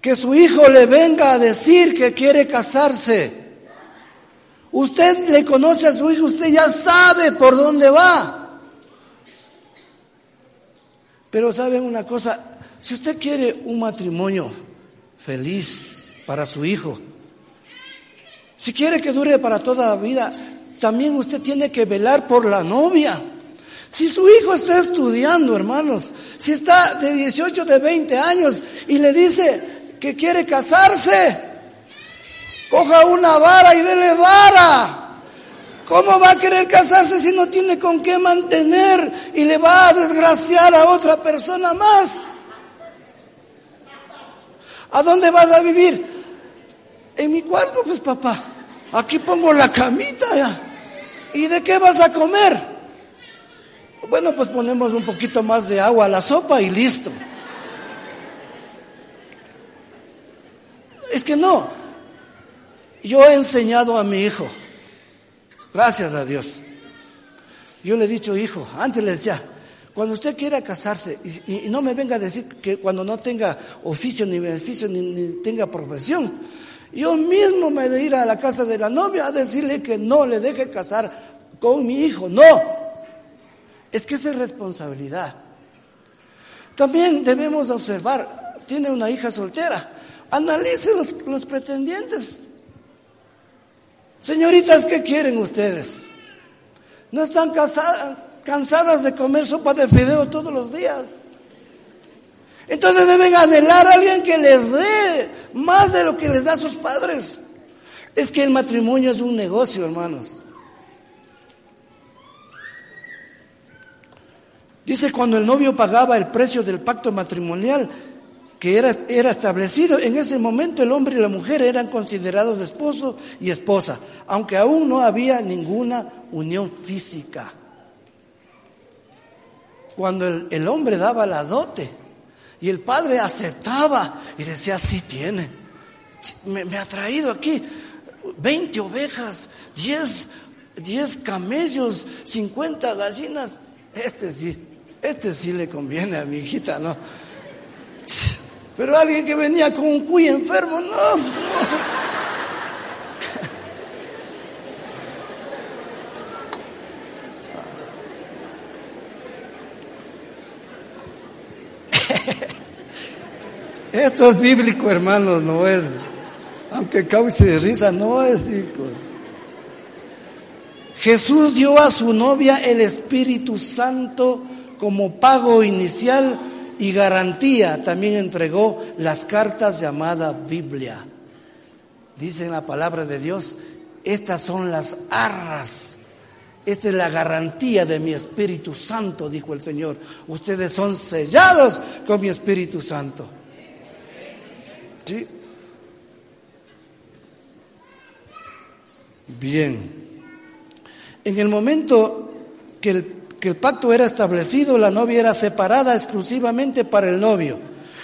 que su hijo le venga a decir que quiere casarse. Usted le conoce a su hijo, usted ya sabe por dónde va. Pero saben una cosa, si usted quiere un matrimonio feliz para su hijo, si quiere que dure para toda la vida, también usted tiene que velar por la novia. Si su hijo está estudiando, hermanos, si está de 18, de 20 años y le dice que quiere casarse, coja una vara y dele vara. ¿Cómo va a querer casarse si no tiene con qué mantener y le va a desgraciar a otra persona más? ¿A dónde vas a vivir? En mi cuarto, pues papá. Aquí pongo la camita ya. ¿Y de qué vas a comer? Bueno, pues ponemos un poquito más de agua a la sopa y listo. Es que no. Yo he enseñado a mi hijo Gracias a Dios. Yo le he dicho, hijo, antes le decía, cuando usted quiera casarse, y, no me venga a decir que cuando no tenga oficio, ni beneficio, ni, tenga profesión, yo mismo me de ir a la casa de la novia a decirle que no le deje casar con mi hijo. No. Es que esa es responsabilidad. También debemos observar, tiene una hija soltera, analice los, los pretendientes, Señoritas, ¿qué quieren ustedes? ¿No están cansadas, de comer sopa de fideo todos los días? Entonces deben anhelar a alguien que les dé más de lo que les da a sus padres. Es que el matrimonio es un negocio, hermanos. Dice, cuando el novio pagaba el precio del pacto matrimonial, que era, era establecido. En ese momento el hombre y la mujer eran considerados esposo y esposa, aunque aún no había ninguna unión física. Cuando el, hombre daba la dote y el padre aceptaba y decía, sí tiene, me, me ha traído aquí 20 ovejas, 10, 10 camellos, 50 gallinas, este sí, este sí le conviene a mi hijita, ¿no? Pero alguien que venía con un cuy enfermo, no. Esto es bíblico, hermanos, no es. Aunque cause risa, no es hijo. Jesús dio a su novia el Espíritu Santo como pago inicial y garantía también entregó las cartas llamadas Biblia. Dice en la palabra de Dios, estas son las arras. Esta es la garantía de mi Espíritu Santo, dijo el Señor. Ustedes son sellados con mi Espíritu Santo. ¿Sí? Bien. En el momento que el que el pacto era establecido, la novia era separada exclusivamente para el novio.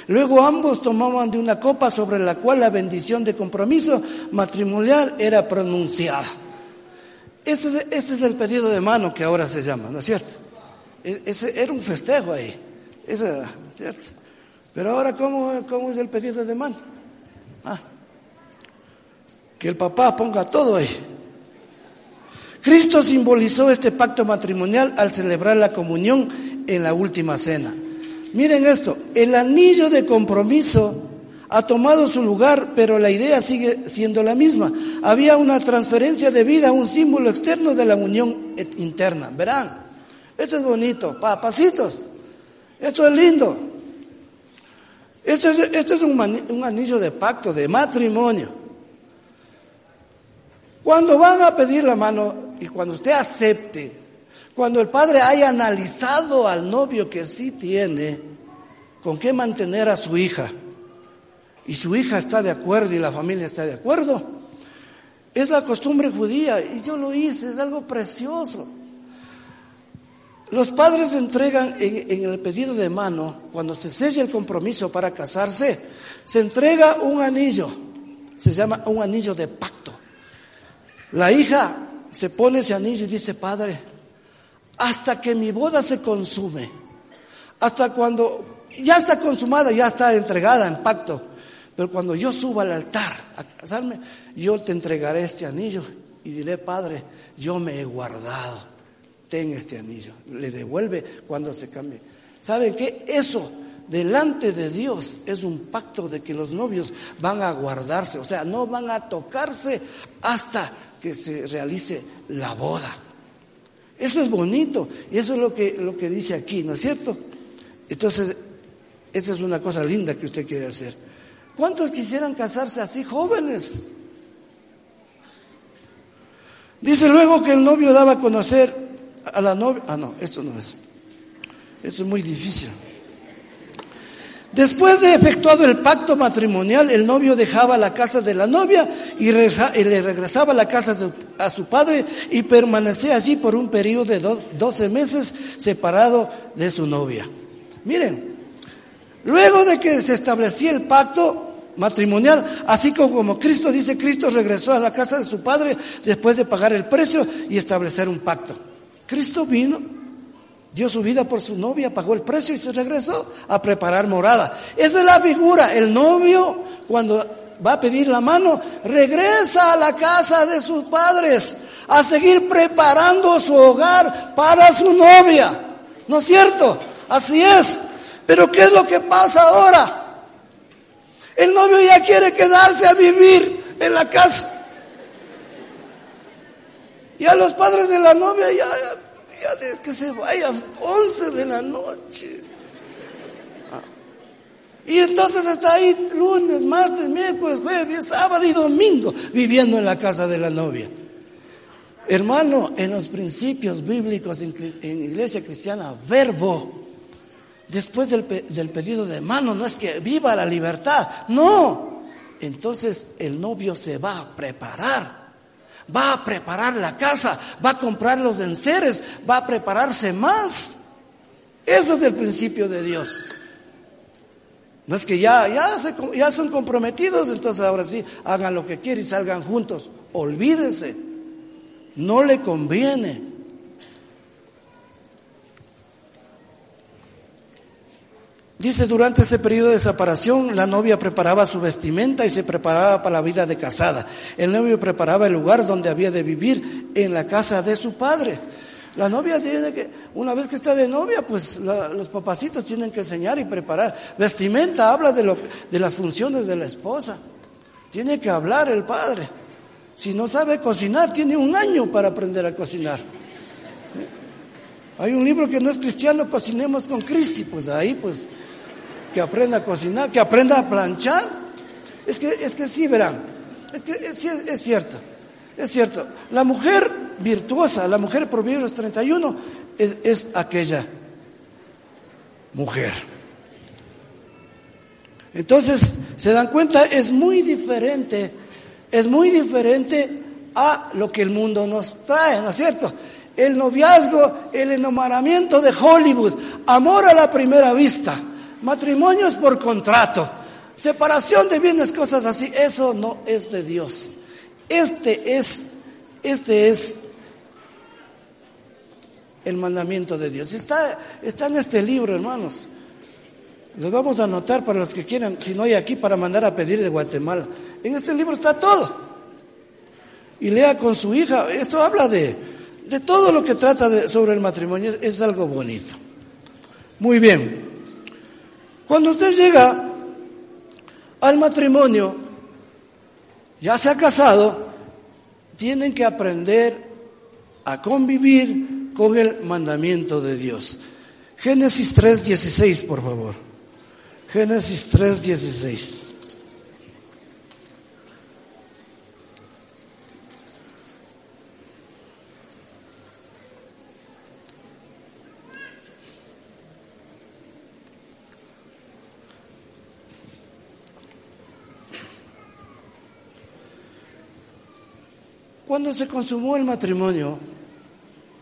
Luego ambos tomaban de una copa sobre la cual la bendición de compromiso matrimonial era pronunciada. Ese, es el pedido de mano que ahora se llama, ¿no es cierto? E, ese era un festejo ahí, ese, ¿cierto? Pero ahora, ¿cómo, ¿cómo es el pedido de mano? Ah, que el papá ponga todo ahí. Cristo simbolizó este pacto matrimonial al celebrar la comunión en la última cena. Miren esto, el anillo de compromiso ha tomado su lugar, pero la idea sigue siendo la misma. Había una transferencia de vida, un símbolo externo de la unión interna. Verán, esto es bonito, papacitos, esto es lindo. Esto es, un, un anillo de pacto, de matrimonio. Cuando van a pedir la mano y cuando usted acepte, cuando el padre haya analizado al novio que sí tiene, con qué mantener a su hija, y su hija está de acuerdo y la familia está de acuerdo, es la costumbre judía y yo lo hice, es algo precioso. Los padres entregan en, el pedido de mano, cuando se sella el compromiso para casarse, se entrega un anillo, se llama un anillo de pacto. La hija se pone ese anillo y dice, padre, hasta que mi boda se consume, hasta cuando ya está consumada, ya está entregada en pacto, pero cuando yo suba al altar a casarme, yo te entregaré este anillo y diré, padre, yo me he guardado ten este anillo. Le devuelve cuando se cambie. ¿Saben qué? Eso delante de Dios es un pacto de que los novios van a guardarse, o sea, no van a tocarse hasta que se realice la boda. Eso es bonito y eso es lo que, lo que dice aquí, ¿no es cierto? Entonces, esa es una cosa linda que usted quiere hacer. ¿Cuántos quisieran casarse así jóvenes? Dice luego que el novio daba a conocer a la novia. Ah, no, esto no es. Esto es muy difícil. Después de efectuado el pacto matrimonial, el novio dejaba la casa de la novia y, le regresaba a la casa a su padre y permanecía allí por un periodo de 12 meses separado de su novia. Miren, luego de que se establecía el pacto matrimonial, así como Cristo dice, Cristo regresó a la casa de su padre después de pagar el precio y establecer un pacto. Cristo vino, dio su vida por su novia, pagó el precio y se regresó a preparar morada. Esa es la figura. El novio, cuando va a pedir la mano, regresa a la casa de sus padres a seguir preparando su hogar para su novia. ¿No es cierto? Así es. Pero ¿qué es lo que pasa ahora? El novio ya quiere quedarse a vivir en la casa. Ya los padres de la novia, ya, que se vaya, 11 de la noche. Ah. Y entonces está ahí lunes, martes, miércoles, jueves, sábado y domingo viviendo en la casa de la novia. Hermano, en los principios bíblicos en, iglesia cristiana, verbo, después del, del pedido de mano, no es que viva la libertad, no. Entonces el novio se va a preparar va a preparar la casa, va a comprar los enseres, va a prepararse más. Eso es el principio de Dios. No es que ya, ya, ya son comprometidos, entonces ahora sí, hagan lo que quieran y salgan juntos. Olvídense, no le conviene. Dice, durante ese periodo de separación, la novia preparaba su vestimenta y se preparaba para la vida de casada. El novio preparaba el lugar donde había de vivir en la casa de su padre. La novia tiene que, una vez que está de novia, pues los papacitos tienen que enseñar y preparar. Vestimenta habla de, lo, de las funciones de la esposa. Tiene que hablar el padre. Si no sabe cocinar, tiene un año para aprender a cocinar. Hay un libro que no es cristiano, cocinemos con Cristi, pues ahí pues que aprenda a cocinar, que aprenda a planchar. Es que, es que sí, verán, es que es, es cierto, es cierto. La mujer virtuosa, la mujer Proverbios 31, es, es aquella mujer. Entonces, se dan cuenta, es muy diferente, es muy diferente a lo que el mundo nos trae, ¿no es cierto? El noviazgo, el enamoramiento de Hollywood, amor a la primera vista. Matrimonios por contrato, separación de bienes, cosas así, eso no es de Dios. Este es, este es el mandamiento de Dios. Está, está en este libro, hermanos. Lo vamos a anotar para los que quieran, si no hay aquí, para mandar a pedir de Guatemala. En este libro está todo. Y lea con su hija. Esto habla de, de todo lo que trata de, sobre el matrimonio. Es algo bonito. Muy bien. Cuando usted llega al matrimonio, ya se ha casado, tienen que aprender a convivir con el mandamiento de Dios. Génesis 3.16, por favor. Génesis 3.16. Cuando se consumó el matrimonio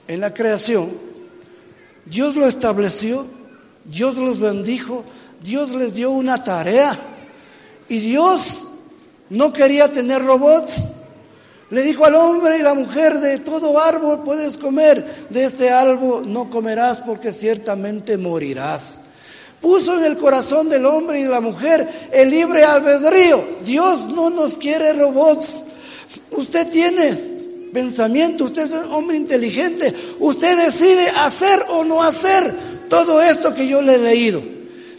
en la creación, Dios lo estableció, Dios los bendijo, Dios les dio una tarea. Y Dios no quería tener robots. Le dijo al hombre y la mujer, de todo árbol puedes comer, de este árbol no comerás porque ciertamente morirás. Puso en el corazón del hombre y de la mujer el libre albedrío. Dios no nos quiere robots. Usted tiene pensamiento, usted es un hombre inteligente, usted decide hacer o no hacer todo esto que yo le he leído.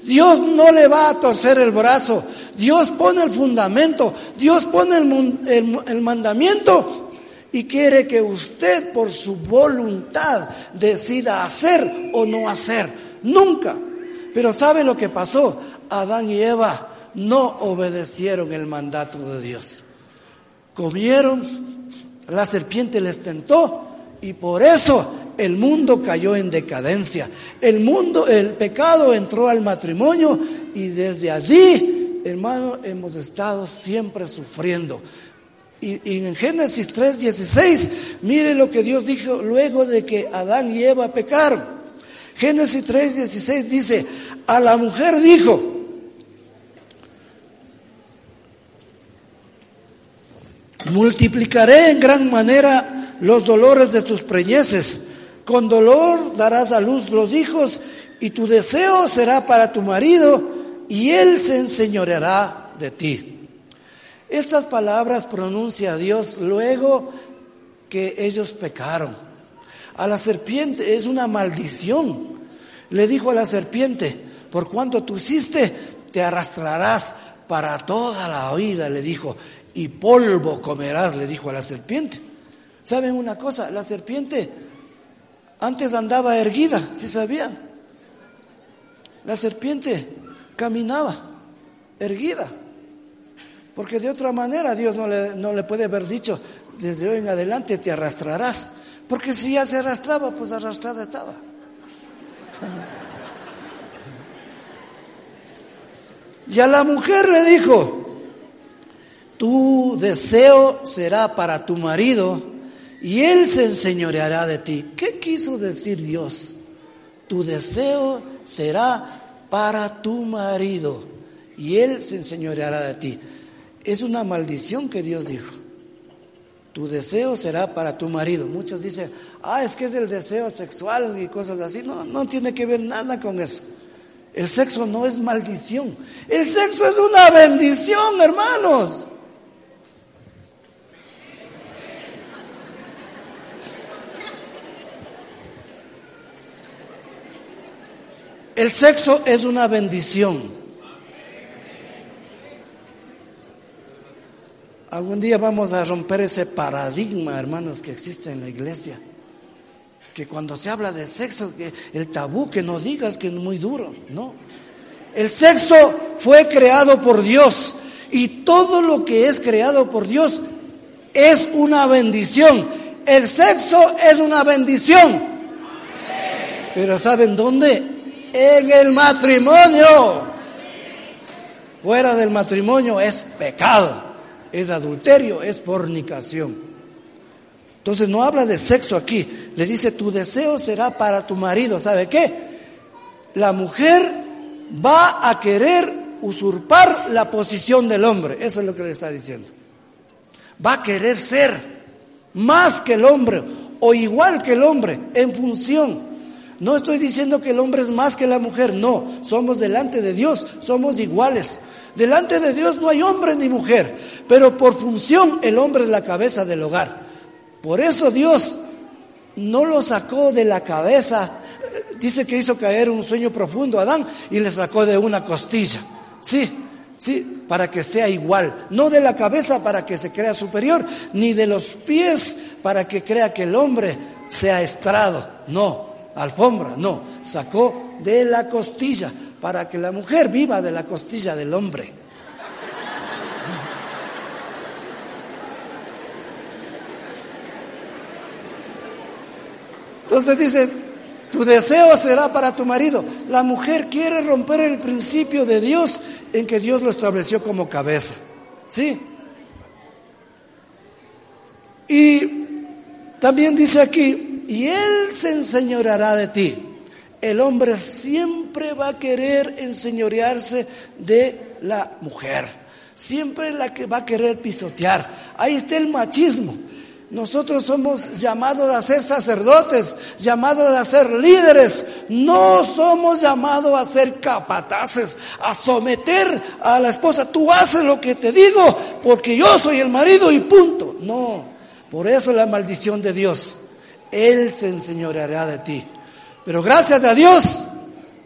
Dios no le va a torcer el brazo, Dios pone el fundamento, Dios pone el, mandamiento y quiere que usted por su voluntad decida hacer o no hacer. Nunca. Pero ¿sabe lo que pasó? Adán y Eva no obedecieron el mandato de Dios. Comieron, la serpiente les tentó y por eso el mundo cayó en decadencia. El mundo, el pecado entró al matrimonio y desde allí hermano, hemos estado siempre sufriendo. Y, en Génesis 3:16, mire lo que Dios dijo luego de que Adán y Eva pecaron. Génesis 3:16 dice, a la mujer dijo, multiplicaré en gran manera los dolores de tus preñeces, con dolor darás a luz los hijos y tu deseo será para tu marido y Él se enseñoreará de ti. Estas palabras pronuncia Dios luego que ellos pecaron. A la serpiente es una maldición. Le dijo a la serpiente, por cuanto tú hiciste, te arrastrarás para toda la vida, le dijo, y polvo comerás, le dijo a la serpiente. ¿Saben una cosa? La serpiente antes andaba erguida, ¿sí sabían? La serpiente caminaba erguida. Porque de otra manera Dios no le, no le puede haber dicho, desde hoy en adelante te arrastrarás. Porque si ya se arrastraba, pues arrastrada estaba. Y a la mujer le dijo, tu deseo será para tu marido y él se enseñoreará de ti. ¿Qué quiso decir Dios? Tu deseo será para tu marido y él se enseñoreará de ti. Es una maldición que Dios dijo. Tu deseo será para tu marido. Muchos dicen, ah, es que es el deseo sexual y cosas así. No, no tiene que ver nada con eso. El sexo no es maldición. El sexo es una bendición, hermanos. El sexo es una bendición. Algún día vamos a romper ese paradigma, hermanos, que existe en la iglesia. Que cuando se habla de sexo, que el tabú, que no digas que es muy duro. No. El sexo fue creado por Dios. Y todo lo que es creado por Dios es una bendición. El sexo es una bendición. Pero ¿saben dónde? En el matrimonio. Fuera del matrimonio es pecado, es adulterio, es fornicación. Entonces no habla de sexo aquí, le dice tu deseo será para tu marido. ¿Sabe qué? La mujer va a querer usurpar la posición del hombre, eso es lo que le está diciendo. Va a querer ser más que el hombre o igual que el hombre en función no estoy diciendo que el hombre es más que la mujer, no, somos delante de Dios, somos iguales. Delante de Dios no hay hombre ni mujer, pero por función el hombre es la cabeza del hogar. Por eso Dios no lo sacó de la cabeza, dice que hizo caer un sueño profundo a Adán y le sacó de una costilla. Sí, sí, para que sea igual, no de la cabeza para que se crea superior, ni de los pies para que crea que el hombre sea estrado, no, alfombra, no, sacó de la costilla para que la mujer viva de la costilla del hombre. Entonces dice, tu deseo será para tu marido. La mujer quiere romper el principio de Dios en que Dios lo estableció como cabeza. ¿Sí? Y también dice aquí, y Él se enseñoreará de ti. el hombre siempre va a querer enseñorearse de la mujer. Siempre la que va a querer pisotear. Ahí está el machismo. Nosotros somos llamados a ser sacerdotes, llamados a ser líderes. No somos llamados a ser capataces, a someter a la esposa. Tú haces lo que te digo porque yo soy el marido y punto. No, por eso la maldición de Dios. Él se enseñoreará de ti. Pero gracias a Dios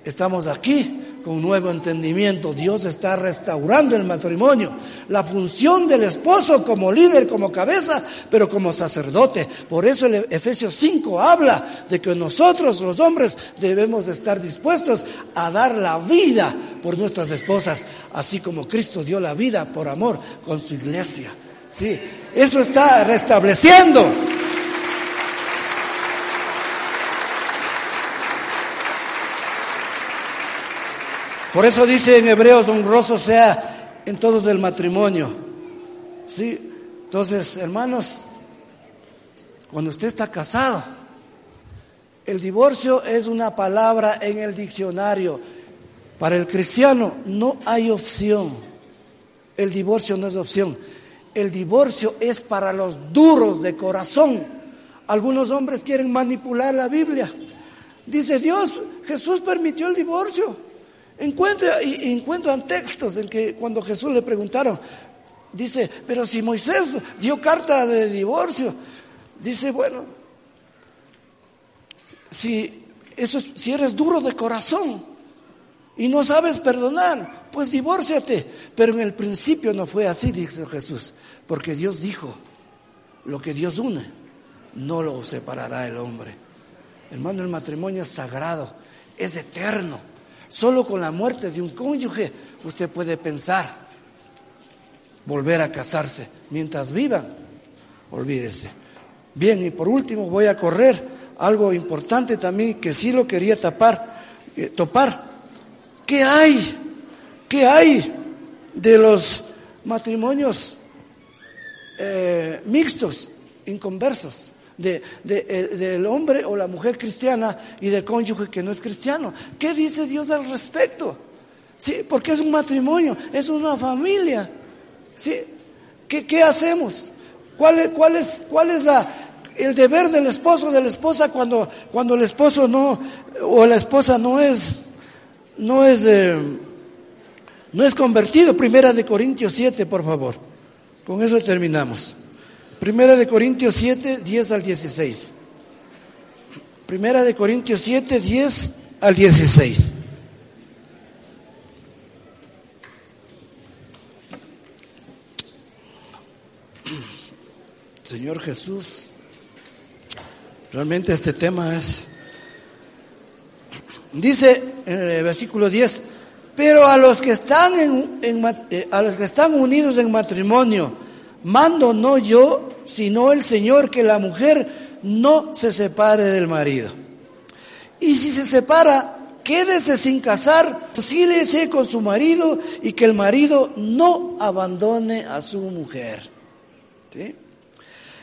estamos aquí con un nuevo entendimiento. Dios está restaurando el matrimonio, la función del esposo como líder, como cabeza, pero como sacerdote. Por eso el Efesios 5 habla de que nosotros los hombres debemos estar dispuestos a dar la vida por nuestras esposas, así como Cristo dio la vida por amor con su iglesia. Sí, eso está restableciendo. Por eso dice en Hebreos, honroso sea en todos el matrimonio. Sí, entonces, hermanos, cuando usted está casado, el divorcio es una palabra en el diccionario. Para el cristiano no hay opción. El divorcio no es opción. El divorcio es para los duros de corazón. Algunos hombres quieren manipular la Biblia. Dice Dios, Jesús permitió el divorcio. Encuentra, y, encuentran textos en que cuando Jesús le preguntaron, dice, pero si Moisés dio carta de divorcio, dice, bueno, si, eso, si eres duro de corazón y no sabes perdonar, pues divórciate. Pero en el principio no fue así, dice Jesús, porque Dios dijo, lo que Dios une, no lo separará el hombre. Hermano, el matrimonio es sagrado, es eterno. Solo con la muerte de un cónyuge usted puede pensar volver a casarse. Mientras vivan, olvídese. Bien, y por último voy a correr algo importante también que sí lo quería tapar, eh, topar. ¿Qué hay? ¿Qué hay de los matrimonios eh, mixtos, inconversos? De, eh, del hombre o la mujer cristiana y del cónyuge que no es cristiano. ¿Qué dice Dios al respecto? ¿Sí? Porque es un matrimonio, es una familia. ¿Sí? ¿Qué, qué hacemos? ¿Cuál es, cuál es, cuál es la, el deber del esposo de la esposa cuando, cuando el esposo no, o la esposa no es, no es, eh, no es convertido? Primera de Corintios 7, por favor. Con eso terminamos. Primera de Corintios 7, 10 al 16. Primera de Corintios 7, 10 al 16. Señor Jesús, realmente este tema es, dice en el versículo 10, pero a los que están, en, eh, a los que están unidos en matrimonio, mando no yo, sino el Señor que la mujer no se separe del marido. Y si se separa, quédese sin casar, sílese con su marido y que el marido no abandone a su mujer.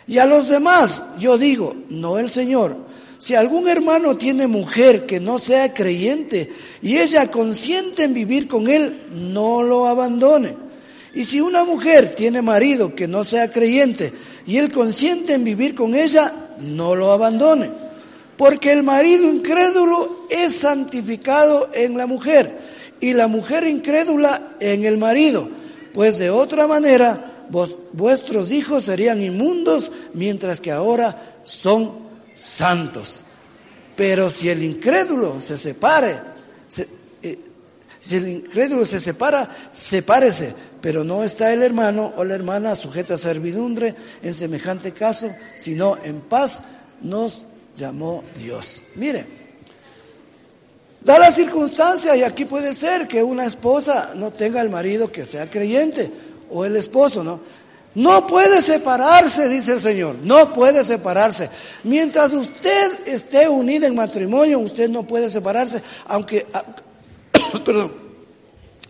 Y a los demás, yo digo, no el Señor, si algún hermano tiene mujer que no sea creyente y ella consiente en vivir con él, no lo abandone. Y si una mujer tiene marido que no sea creyente y él consiente en vivir con ella, no lo abandone. Porque el marido incrédulo es santificado en la mujer y la mujer incrédula en el marido. Pues de otra manera, vuestros hijos serían inmundos mientras que ahora son santos. Pero si el incrédulo se separe, eh, si el incrédulo se separa, sepárese pero no está el hermano o la hermana sujeta a servidumbre en semejante caso, sino en paz nos llamó Dios. Mire, da la circunstancia y aquí puede ser que una esposa no tenga el marido que sea creyente o el esposo, ¿no? No puede separarse, dice el Señor, no puede separarse. Mientras usted esté unida en matrimonio, usted no puede separarse, aunque, perdón,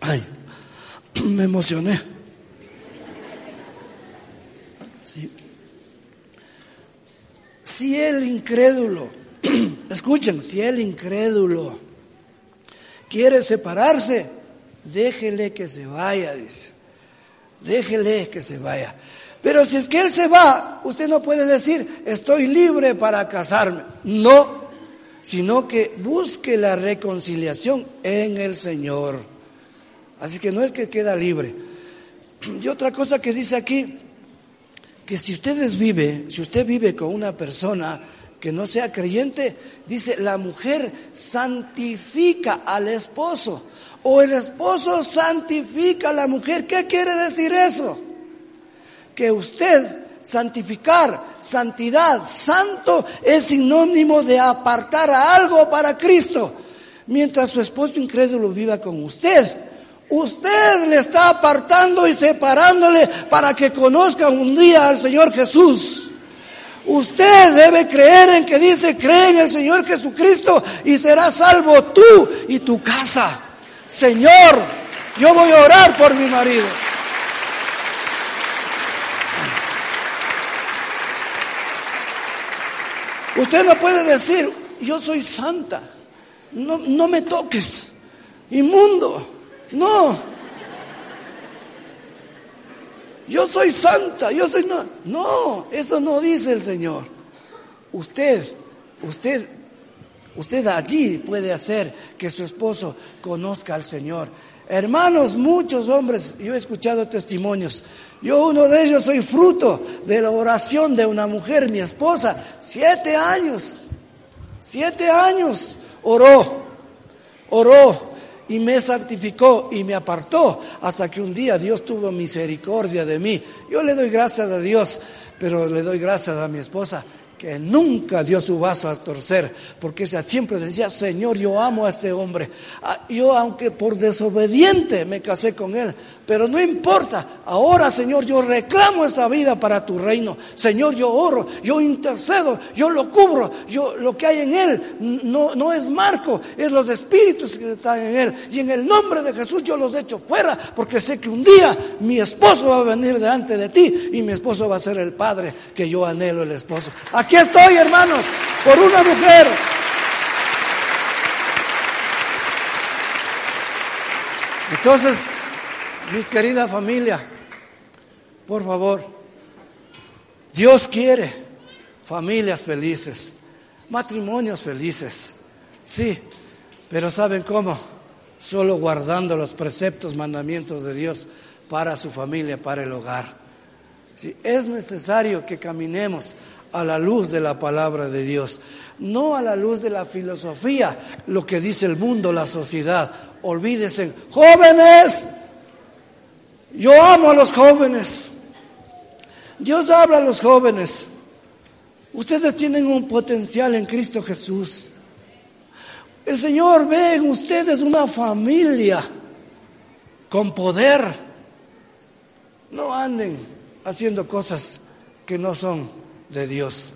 ay, me emocioné. Si el incrédulo Escuchen, si el incrédulo quiere separarse, déjele que se vaya, dice. Déjele que se vaya. Pero si es que él se va, usted no puede decir, estoy libre para casarme. No, sino que busque la reconciliación en el Señor. Así que no es que queda libre. Y otra cosa que dice aquí, que si ustedes vive, si usted vive con una persona que no sea creyente, dice, la mujer santifica al esposo o el esposo santifica a la mujer. ¿Qué quiere decir eso? Que usted santificar, santidad, santo es sinónimo de apartar a algo para Cristo. Mientras su esposo incrédulo viva con usted, usted le está apartando y separándole para que conozca un día al Señor Jesús. Usted debe creer en que dice, cree en el Señor Jesucristo y será salvo tú y tu casa. Señor, yo voy a orar por mi marido. Usted no puede decir, yo soy santa, no, no me toques, inmundo, no. Yo soy santa, yo soy no. No, eso no dice el Señor. Usted, usted, usted allí puede hacer que su esposo conozca al Señor. Hermanos, muchos hombres, yo he escuchado testimonios. Yo uno de ellos soy fruto de la oración de una mujer, mi esposa, siete años, siete años oró, oró y me santificó y me apartó hasta que un día Dios tuvo misericordia de mí. Yo le doy gracias a Dios, pero le doy gracias a mi esposa que nunca dio su vaso a torcer, porque siempre decía, Señor, yo amo a este hombre. Ah, yo, aunque por desobediente me casé con él, pero no importa. Ahora, Señor, yo reclamo esa vida para tu reino. Señor, yo oro, yo intercedo, yo lo cubro. Yo, lo que hay en él no, no es Marco, es los espíritus que están en él. Y en el nombre de Jesús yo los echo fuera, porque sé que un día mi esposo va a venir delante de ti y mi esposo va a ser el padre que yo anhelo el esposo. Aquí estoy, hermanos, por una mujer. Entonces, mi querida familia, por favor, Dios quiere familias felices, matrimonios felices, sí, pero ¿saben cómo? Solo guardando los preceptos, mandamientos de Dios para su familia, para el hogar. Sí, es necesario que caminemos a la luz de la palabra de Dios, no a la luz de la filosofía, lo que dice el mundo, la sociedad. Olvídense, jóvenes, yo amo a los jóvenes. Dios habla a los jóvenes. Ustedes tienen un potencial en Cristo Jesús. El Señor ve en ustedes una familia con poder. No anden haciendo cosas que no son de Dios.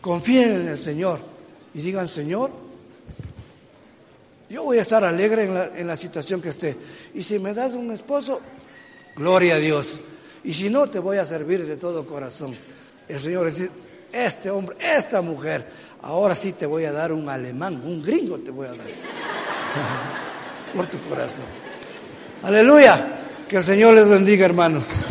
Confíen en el Señor y digan, Señor, yo voy a estar alegre en la, en la situación que esté. Y si me das un esposo, Gloria a Dios. Y si no, te voy a servir de todo corazón. El Señor dice, este hombre, esta mujer, ahora sí te voy a dar un alemán, un gringo te voy a dar. Por tu corazón. Aleluya. Que el Señor les bendiga, hermanos.